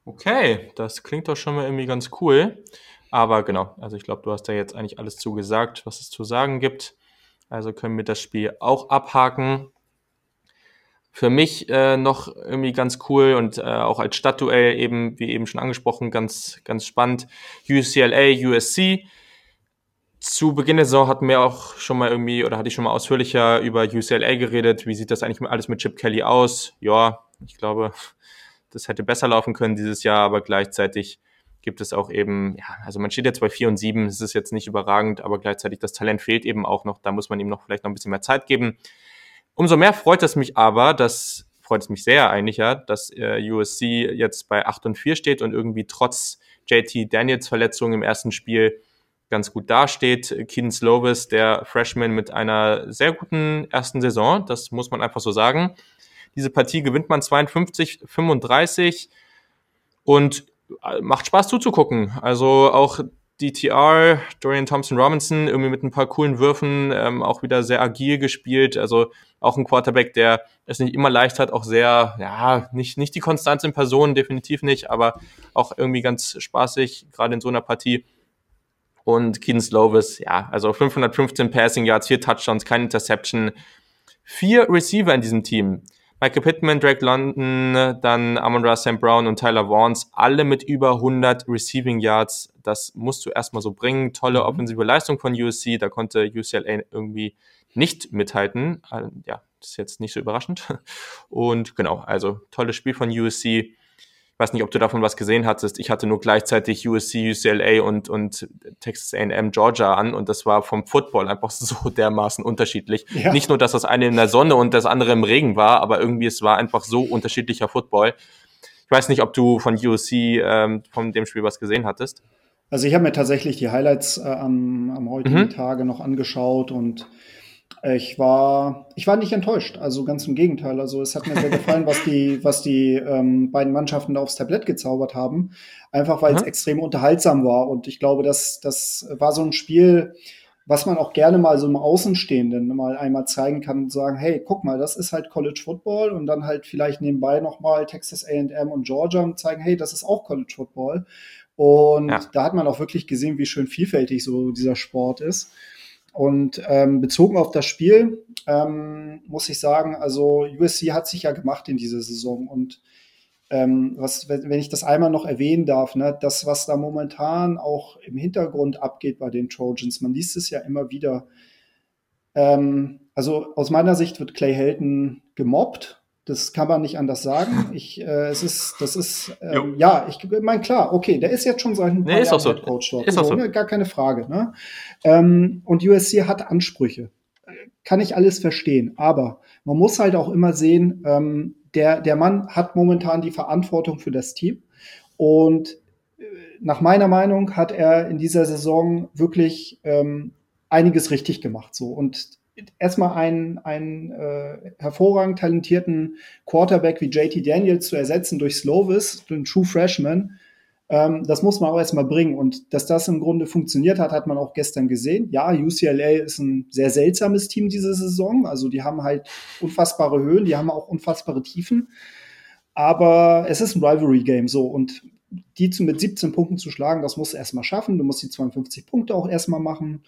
Okay, das klingt doch schon mal irgendwie ganz cool. Aber genau, also ich glaube, du hast da jetzt eigentlich alles zugesagt, was es zu sagen gibt. Also können wir das Spiel auch abhaken. Für mich äh, noch irgendwie ganz cool und äh, auch als Stadtduell eben, wie eben schon angesprochen, ganz, ganz spannend. UCLA, USC. Zu Beginn der Saison hatten wir auch schon mal irgendwie, oder hatte ich schon mal ausführlicher über UCLA geredet. Wie sieht das eigentlich alles mit Chip Kelly aus? Ja, ich glaube, (laughs) das hätte besser laufen können dieses Jahr, aber gleichzeitig gibt es auch eben, ja, also man steht jetzt bei 4 und 7, es ist jetzt nicht überragend, aber gleichzeitig das Talent fehlt eben auch noch, da muss man ihm noch vielleicht noch ein bisschen mehr Zeit geben. Umso mehr freut es mich aber, dass, freut es mich sehr eigentlich ja, dass äh, USC jetzt bei 8 und 4 steht und irgendwie trotz JT Daniels Verletzung im ersten Spiel ganz gut dasteht. Keen Slovis, der Freshman mit einer sehr guten ersten Saison, das muss man einfach so sagen. Diese Partie gewinnt man 52, 35 und äh, macht Spaß zuzugucken. Also auch DTR, Dorian Thompson Robinson, irgendwie mit ein paar coolen Würfen, ähm, auch wieder sehr agil gespielt. Also auch ein Quarterback, der es nicht immer leicht hat, auch sehr, ja, nicht, nicht die Konstanz in Person, definitiv nicht, aber auch irgendwie ganz spaßig, gerade in so einer Partie. Und Keenan Slovis, ja, also 515 Passing Yards, vier Touchdowns, keine Interception, vier Receiver in diesem Team. Michael Pittman, Drake London, dann Amon Sam Brown und Tyler Vaughns, alle mit über 100 Receiving Yards. Das musst du erstmal so bringen. Tolle mhm. offensive Leistung von USC. Da konnte UCLA irgendwie nicht mithalten. Äh, ja, das ist jetzt nicht so überraschend. (laughs) Und genau, also tolles Spiel von USC weiß nicht, ob du davon was gesehen hattest. Ich hatte nur gleichzeitig USC, UCLA und, und Texas A&M Georgia an und das war vom Football einfach (laughs) so dermaßen unterschiedlich. Ja. Nicht nur, dass das eine in der Sonne und das andere im Regen war, aber irgendwie es war einfach so unterschiedlicher Football. Ich weiß nicht, ob du von USC ähm, von dem Spiel was gesehen hattest. Also ich habe mir tatsächlich die Highlights äh, am, am heutigen mhm. Tage noch angeschaut und ich war, ich war nicht enttäuscht, also ganz im Gegenteil. Also es hat mir sehr gefallen, was die, (laughs) was die ähm, beiden Mannschaften da aufs Tablett gezaubert haben. Einfach weil es extrem unterhaltsam war. Und ich glaube, das, das war so ein Spiel, was man auch gerne mal so im Außenstehenden mal einmal zeigen kann und sagen, hey, guck mal, das ist halt College Football und dann halt vielleicht nebenbei nochmal Texas AM und Georgia und zeigen, hey, das ist auch College Football. Und ja. da hat man auch wirklich gesehen, wie schön vielfältig so dieser Sport ist. Und ähm, bezogen auf das Spiel ähm, muss ich sagen, also USC hat sich ja gemacht in dieser Saison und ähm, was, wenn ich das einmal noch erwähnen darf, ne, das, was da momentan auch im Hintergrund abgeht bei den Trojans, man liest es ja immer wieder. Ähm, also aus meiner Sicht wird Clay Helton gemobbt das kann man nicht anders sagen. (laughs) Ich, äh, es ist, das ist, ähm, ja, ich meine, klar, okay, der ist jetzt schon seit ein paar nee, Jahren so. Coach dort. Ist auch so. Ne, gar keine Frage. Ne? Ähm, und USC hat Ansprüche. Kann ich alles verstehen. Aber man muss halt auch immer sehen, ähm, der, der Mann hat momentan die Verantwortung für das Team. Und äh, nach meiner Meinung hat er in dieser Saison wirklich ähm, einiges richtig gemacht. So. Und erstmal einen, einen äh, hervorragend talentierten Quarterback wie JT Daniels zu ersetzen durch Slovis, den True Freshman, ähm, das muss man auch erstmal bringen. Und dass das im Grunde funktioniert hat, hat man auch gestern gesehen. Ja, UCLA ist ein sehr seltsames Team diese Saison. Also die haben halt unfassbare Höhen, die haben auch unfassbare Tiefen. Aber es ist ein Rivalry-Game so. Und die zu, mit 17 Punkten zu schlagen, das musst du erstmal schaffen. Du musst die 52 Punkte auch erstmal machen.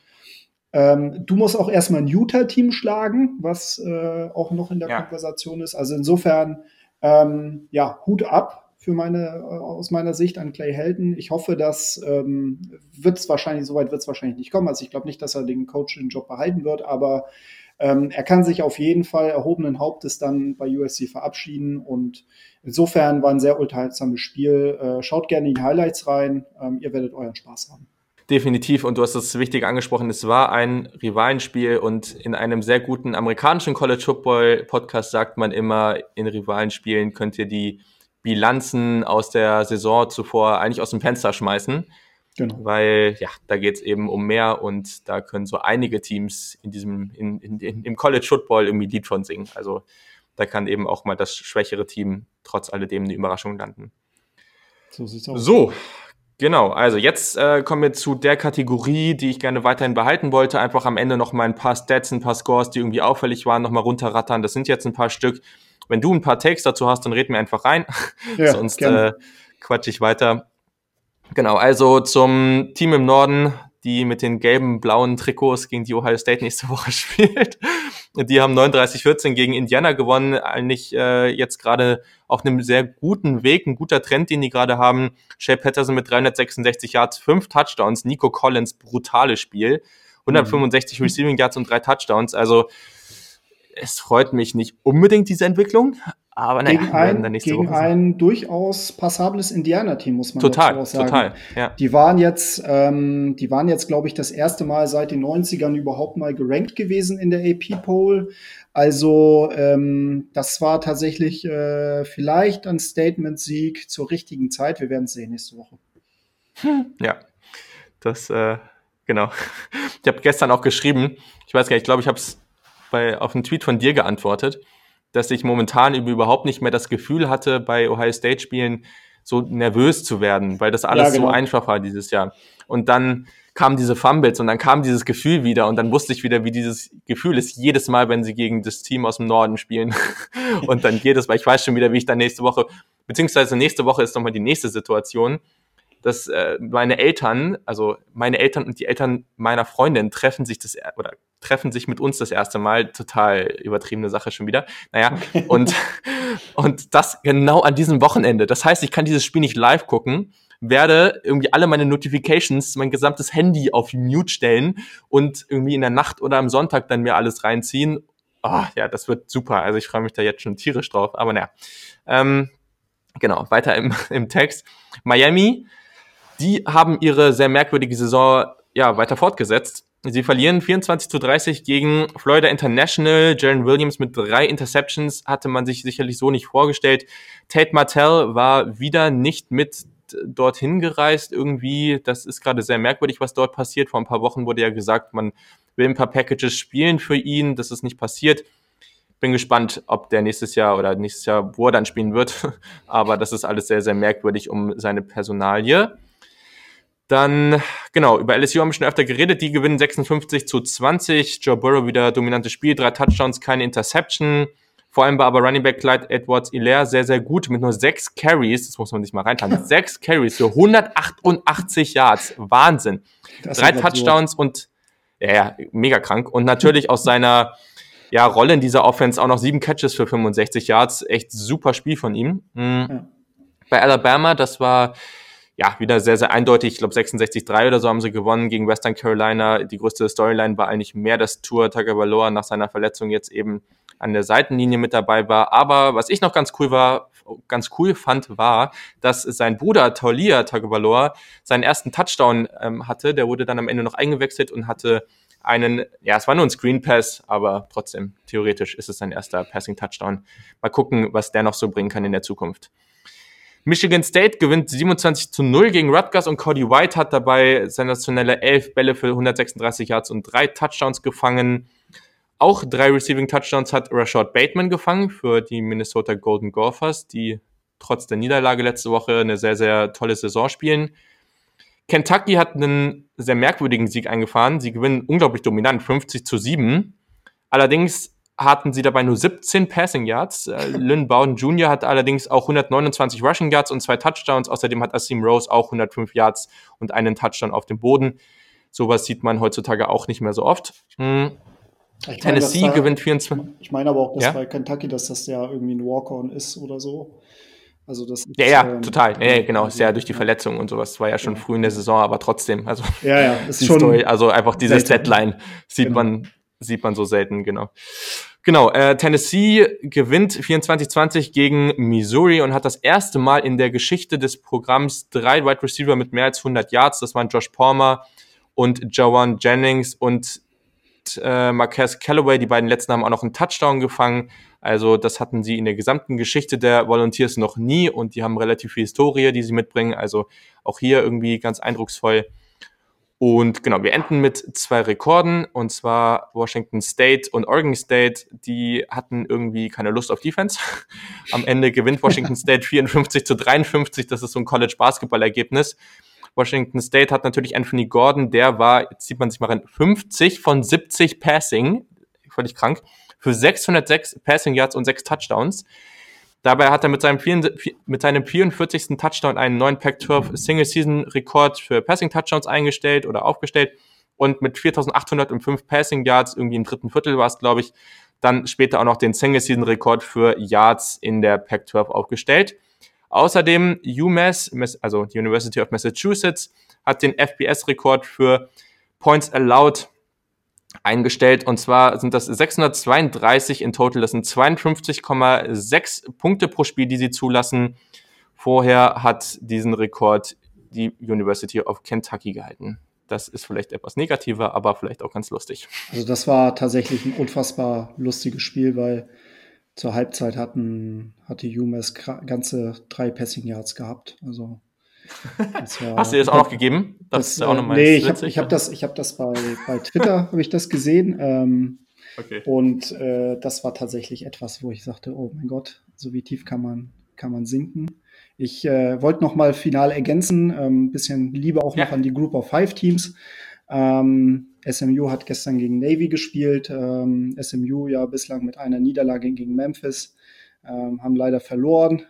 Ähm, du musst auch erstmal ein Utah-Team schlagen, was äh, auch noch in der ja. Konversation ist. Also insofern, ähm, ja, Hut ab für meine, äh, aus meiner Sicht an Clay Helton. Ich hoffe, dass ähm, wird es wahrscheinlich, soweit wird es wahrscheinlich nicht kommen. Also ich glaube nicht, dass er den Coach den Job behalten wird, aber ähm, er kann sich auf jeden Fall erhobenen Hauptes dann bei USC verabschieden und insofern war ein sehr unterhaltsames Spiel. Äh, schaut gerne in die Highlights rein, ähm, ihr werdet euren Spaß haben. Definitiv, und du hast das wichtig angesprochen, es war ein Rivalenspiel und in einem sehr guten amerikanischen College Football Podcast sagt man immer, in Rivalenspielen könnt ihr die Bilanzen aus der Saison zuvor eigentlich aus dem Fenster schmeißen. Genau. Weil ja, da geht es eben um mehr und da können so einige Teams in diesem, in, in, in, im College Football irgendwie Lied von singen. Also da kann eben auch mal das schwächere Team trotz alledem eine Überraschung landen. So sieht's aus. So, genau. Also jetzt äh, kommen wir zu der Kategorie, die ich gerne weiterhin behalten wollte. Einfach am Ende noch mal ein paar Stats, ein paar Scores, die irgendwie auffällig waren, noch mal runterrattern. Das sind jetzt ein paar Stück. Wenn du ein paar Takes dazu hast, dann red mir einfach rein. (laughs) Ja, (laughs) Sonst äh, quatsch ich weiter. Genau, also zum Team im Norden, die mit den gelben, blauen Trikots gegen die Ohio State nächste Woche (laughs) spielt. Die haben 39-14 gegen Indiana gewonnen. Eigentlich äh, jetzt gerade auf einem sehr guten Weg, ein guter Trend, den die gerade haben. Shay Patterson mit 366 Yards, fünf Touchdowns. Nico Collins, brutales Spiel. 165 mhm. Receiving Yards und drei Touchdowns. Also es freut mich nicht unbedingt, diese Entwicklung, aber naja, gegen ein, gegen ein durchaus passables Indianer-Team, muss man total, auch sagen. Total, ja. Die waren jetzt, ähm, die waren jetzt, glaube ich, das erste Mal seit den 90ern überhaupt mal gerankt gewesen in der AP-Poll. Also ähm, das war tatsächlich äh, vielleicht ein Statement-Sieg zur richtigen Zeit. Wir werden es sehen nächste Woche. (laughs) Ja, das, äh, genau. (laughs) Ich habe gestern auch geschrieben, ich weiß gar nicht, ich glaube, ich habe es auf einen Tweet von dir geantwortet, dass ich momentan überhaupt nicht mehr das Gefühl hatte, bei Ohio State Spielen so nervös zu werden, weil das alles ja, genau. so einfach war dieses Jahr. Und dann kamen diese Fumbles und dann kam dieses Gefühl wieder und dann wusste ich wieder, wie dieses Gefühl ist jedes Mal, wenn sie gegen das Team aus dem Norden spielen. (laughs) und dann jedes Mal, ich weiß schon wieder, wie ich dann nächste Woche, beziehungsweise nächste Woche ist nochmal die nächste Situation, dass äh, meine Eltern, also meine Eltern und die Eltern meiner Freundin treffen sich das oder treffen sich mit uns das erste Mal. Total übertriebene Sache schon wieder. Naja, okay. und, und das genau an diesem Wochenende. Das heißt, ich kann dieses Spiel nicht live gucken, werde irgendwie alle meine Notifications, mein gesamtes Handy auf Mute stellen und irgendwie in der Nacht oder am Sonntag dann mir alles reinziehen. Oh, ja, das wird super. Also ich freue mich da jetzt schon tierisch drauf. Aber naja. Ähm, genau, weiter im, (laughs) im Text. Miami die haben ihre sehr merkwürdige Saison ja weiter fortgesetzt. Sie verlieren 24 zu 30 gegen Florida International. Jaron Williams mit drei Interceptions hatte man sich sicherlich so nicht vorgestellt. Tate Martell war wieder nicht mit dorthin gereist irgendwie. Das ist gerade sehr merkwürdig, was dort passiert. Vor ein paar Wochen wurde ja gesagt, man will ein paar Packages spielen für ihn. Das ist nicht passiert. Bin gespannt, ob der nächstes Jahr oder nächstes Jahr, wo er dann spielen wird. (laughs) Aber das ist alles sehr, sehr merkwürdig um seine Personalie. Dann, genau, über LSU haben wir schon öfter geredet. Die gewinnen 56 zu 20. Joe Burrow wieder dominantes Spiel, drei Touchdowns, keine Interception. Vor allem war aber Running Back Clyde Edwards Hilaire sehr, sehr gut mit nur sechs Carries. Das muss man sich mal reinfahren. (laughs) sechs Carries für 188 Yards. Wahnsinn. Das drei Touchdowns und, ja, ja, mega krank. Und natürlich aus seiner, ja, Rolle in dieser Offense auch noch sieben Catches für 65 Yards. Echt super Spiel von ihm. Mhm. Ja. Bei Alabama, das war, ja, wieder sehr, sehr eindeutig. Ich glaube, 66-3 oder so haben sie gewonnen gegen Western Carolina. Die größte Storyline war eigentlich mehr, dass Tour Tagovailoa nach seiner Verletzung jetzt eben an der Seitenlinie mit dabei war. Aber was ich noch ganz cool war, ganz cool fand, war, dass sein Bruder Taulia Tagovailoa seinen ersten Touchdown ähm, hatte. Der wurde dann am Ende noch eingewechselt und hatte einen, ja, es war nur ein Screen Pass, aber trotzdem, theoretisch ist es sein erster Passing Touchdown. Mal gucken, was der noch so bringen kann in der Zukunft. Michigan State gewinnt 27 zu 0 gegen Rutgers und Cody White hat dabei sensationelle 11 Bälle für 136 Yards und drei Touchdowns gefangen. Auch drei Receiving Touchdowns hat Rashad Bateman gefangen für die Minnesota Golden Gophers, die trotz der Niederlage letzte Woche eine sehr, sehr tolle Saison spielen. Kentucky hat einen sehr merkwürdigen Sieg eingefahren. Sie gewinnen unglaublich dominant, 50 zu 7. Allerdings hatten sie dabei nur 17 Passing Yards. Äh, (laughs) Lynn Bowden Jr. hat allerdings auch 129 Rushing Yards und zwei Touchdowns. Außerdem hat Asim Rose auch 105 Yards und einen Touchdown auf dem Boden. Sowas sieht man heutzutage auch nicht mehr so oft. Hm. Tennessee da, gewinnt 24. Ich meine aber auch, dass ja? bei Kentucky, dass das ja irgendwie ein Walk-on ist oder so. Also das ja, ja, ähm, total. Ja, ja, genau. Ist ja durch die Verletzung und sowas. War ja schon ja. früh in der Saison, aber trotzdem. Also, ja, ja, ist (laughs) schon. Story, also einfach diese Deadline sieht genau. man, sieht man so selten, genau. Genau, äh, Tennessee gewinnt 24-20 gegen Missouri und hat das erste Mal in der Geschichte des Programms drei Wide Receiver mit mehr als 100 Yards. Das waren Josh Palmer und Jawan Jennings und äh, Marquez Callaway, die beiden letzten haben auch noch einen Touchdown gefangen. Also das hatten sie in der gesamten Geschichte der Volunteers noch nie und die haben relativ viel Historie, die sie mitbringen. Also auch hier irgendwie ganz eindrucksvoll. Und genau, wir enden mit zwei Rekorden, und zwar Washington State und Oregon State, die hatten irgendwie keine Lust auf Defense. (laughs) Am Ende gewinnt Washington (laughs) State 54 zu 53, das ist so ein College-Basketball-Ergebnis. Washington State hat natürlich Anthony Gordon, der war, jetzt sieht man sich mal rein, 50 von 70 Passing, völlig krank, für 606 Passing Yards und 6 Touchdowns. Dabei hat er mit seinem, mit seinem 44. Touchdown einen neuen Pac-12 Single-Season-Rekord für Passing-Touchdowns eingestellt oder aufgestellt und mit 4.805 Passing Yards, irgendwie im dritten Viertel war es, glaube ich, dann später auch noch den Single-Season-Rekord für Yards in der Pac-12 aufgestellt. Außerdem UMass, also die University of Massachusetts, hat den FBS-Rekord für Points Allowed eingestellt. Und zwar sind das 632 in total. Das sind 52,6 Punkte pro Spiel, die sie zulassen. Vorher hat diesen Rekord die University of Kentucky gehalten. Das ist vielleicht etwas negativer, aber vielleicht auch ganz lustig. Also das war tatsächlich ein unfassbar lustiges Spiel, weil zur Halbzeit hatten, hatte UMass ganze drei Passing Yards gehabt. Also war, Hast du das auch noch gegeben? Das, das auch noch mal nee, ich habe hab das, ich hab das bei, bei Twitter (laughs) habe ich das gesehen. Ähm, okay. Und äh, das war tatsächlich etwas, wo ich sagte, oh mein Gott, so wie tief kann man, kann man sinken. Ich äh, wollte noch mal final ergänzen, ein ähm, bisschen Liebe auch ja. noch an die Group of Five Teams. Ähm, SMU hat gestern gegen Navy gespielt. Ähm, SMU ja bislang mit einer Niederlage gegen Memphis. Ähm, haben leider verloren.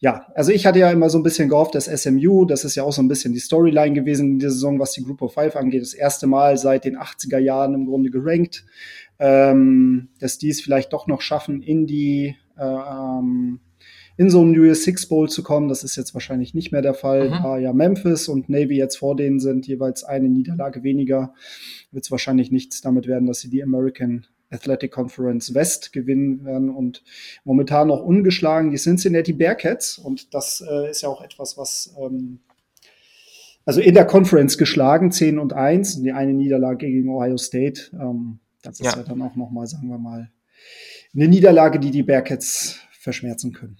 Ja, also ich hatte ja immer so ein bisschen gehofft, dass SMU, das ist ja auch so ein bisschen die Storyline gewesen in der Saison, was die Group of Five angeht, das erste Mal seit den 80er Jahren im Grunde gerankt, ähm, dass die es vielleicht doch noch schaffen, in die ähm, in so einen US Six Bowl zu kommen. Das ist jetzt wahrscheinlich nicht mehr der Fall. Mhm. Da ja Memphis und Navy jetzt vor denen sind, jeweils eine Niederlage weniger, wird es wahrscheinlich nichts damit werden, dass sie die American Athletic Conference West gewinnen werden und momentan noch ungeschlagen die Cincinnati Bearcats. Und das äh, ist ja auch etwas, was ähm, also in der Conference geschlagen, 10 und 1, die eine Niederlage gegen Ohio State. Ähm, das ist ja. ja dann auch nochmal, sagen wir mal, eine Niederlage, die die Bearcats verschmerzen können.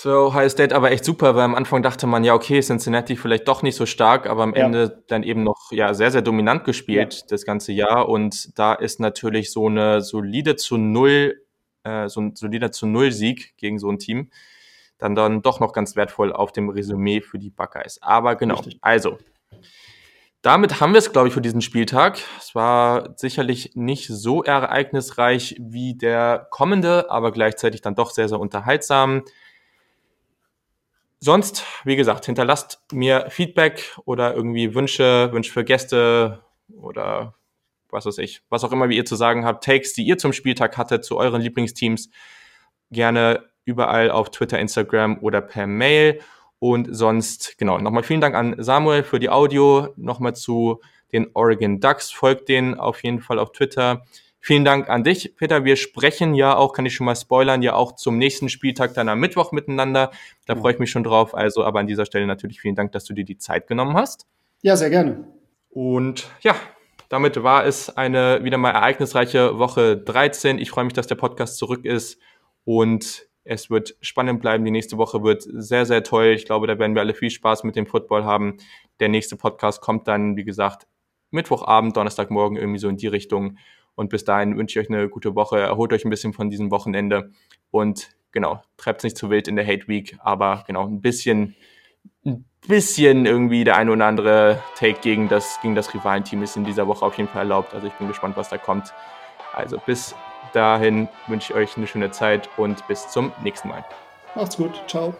So, Ohio State aber echt super, weil am Anfang dachte man, ja, okay, Cincinnati vielleicht doch nicht so stark, aber am ja. Ende dann eben noch ja sehr, sehr dominant gespielt ja. das ganze Jahr. Und da ist natürlich so eine solide zu null, äh, so ein solider zu null Sieg gegen so ein Team dann dann doch noch ganz wertvoll auf dem Resümee für die Buckeyes. Aber genau, Richtig. also. Damit haben wir es, glaube ich, für diesen Spieltag. Es war sicherlich nicht so ereignisreich wie der kommende, aber gleichzeitig dann doch sehr, sehr unterhaltsam. Sonst, wie gesagt, hinterlasst mir Feedback oder irgendwie Wünsche, Wünsche für Gäste oder was weiß ich, was auch immer wie ihr zu sagen habt, Takes, die ihr zum Spieltag hattet, zu euren Lieblingsteams, gerne überall auf Twitter, Instagram oder per Mail. Und sonst, genau, nochmal vielen Dank an Samuel für die Audio, nochmal zu den Oregon Ducks, folgt denen auf jeden Fall auf Twitter. Vielen Dank an dich, Peter. Wir sprechen ja auch, kann ich schon mal spoilern, ja auch zum nächsten Spieltag dann am Mittwoch miteinander. Da freue ich mich schon drauf. Also, aber an dieser Stelle natürlich vielen Dank, dass du dir die Zeit genommen hast. Ja, sehr gerne. Und ja, damit war es eine wieder mal ereignisreiche Woche 13. Ich freue mich, dass der Podcast zurück ist und es wird spannend bleiben. Die nächste Woche wird sehr, sehr toll. Ich glaube, da werden wir alle viel Spaß mit dem Football haben. Der nächste Podcast kommt dann, wie gesagt, Mittwochabend, Donnerstagmorgen irgendwie so in die Richtung. Und bis dahin wünsche ich euch eine gute Woche. Erholt euch ein bisschen von diesem Wochenende und genau, treibt es nicht zu wild in der Hate Week, aber genau, ein bisschen, ein bisschen irgendwie der eine oder andere Take gegen das, gegen das Rivalenteam ist in dieser Woche auf jeden Fall erlaubt. Also ich bin gespannt, was da kommt. Also bis dahin wünsche ich euch eine schöne Zeit und bis zum nächsten Mal. Macht's gut. Ciao.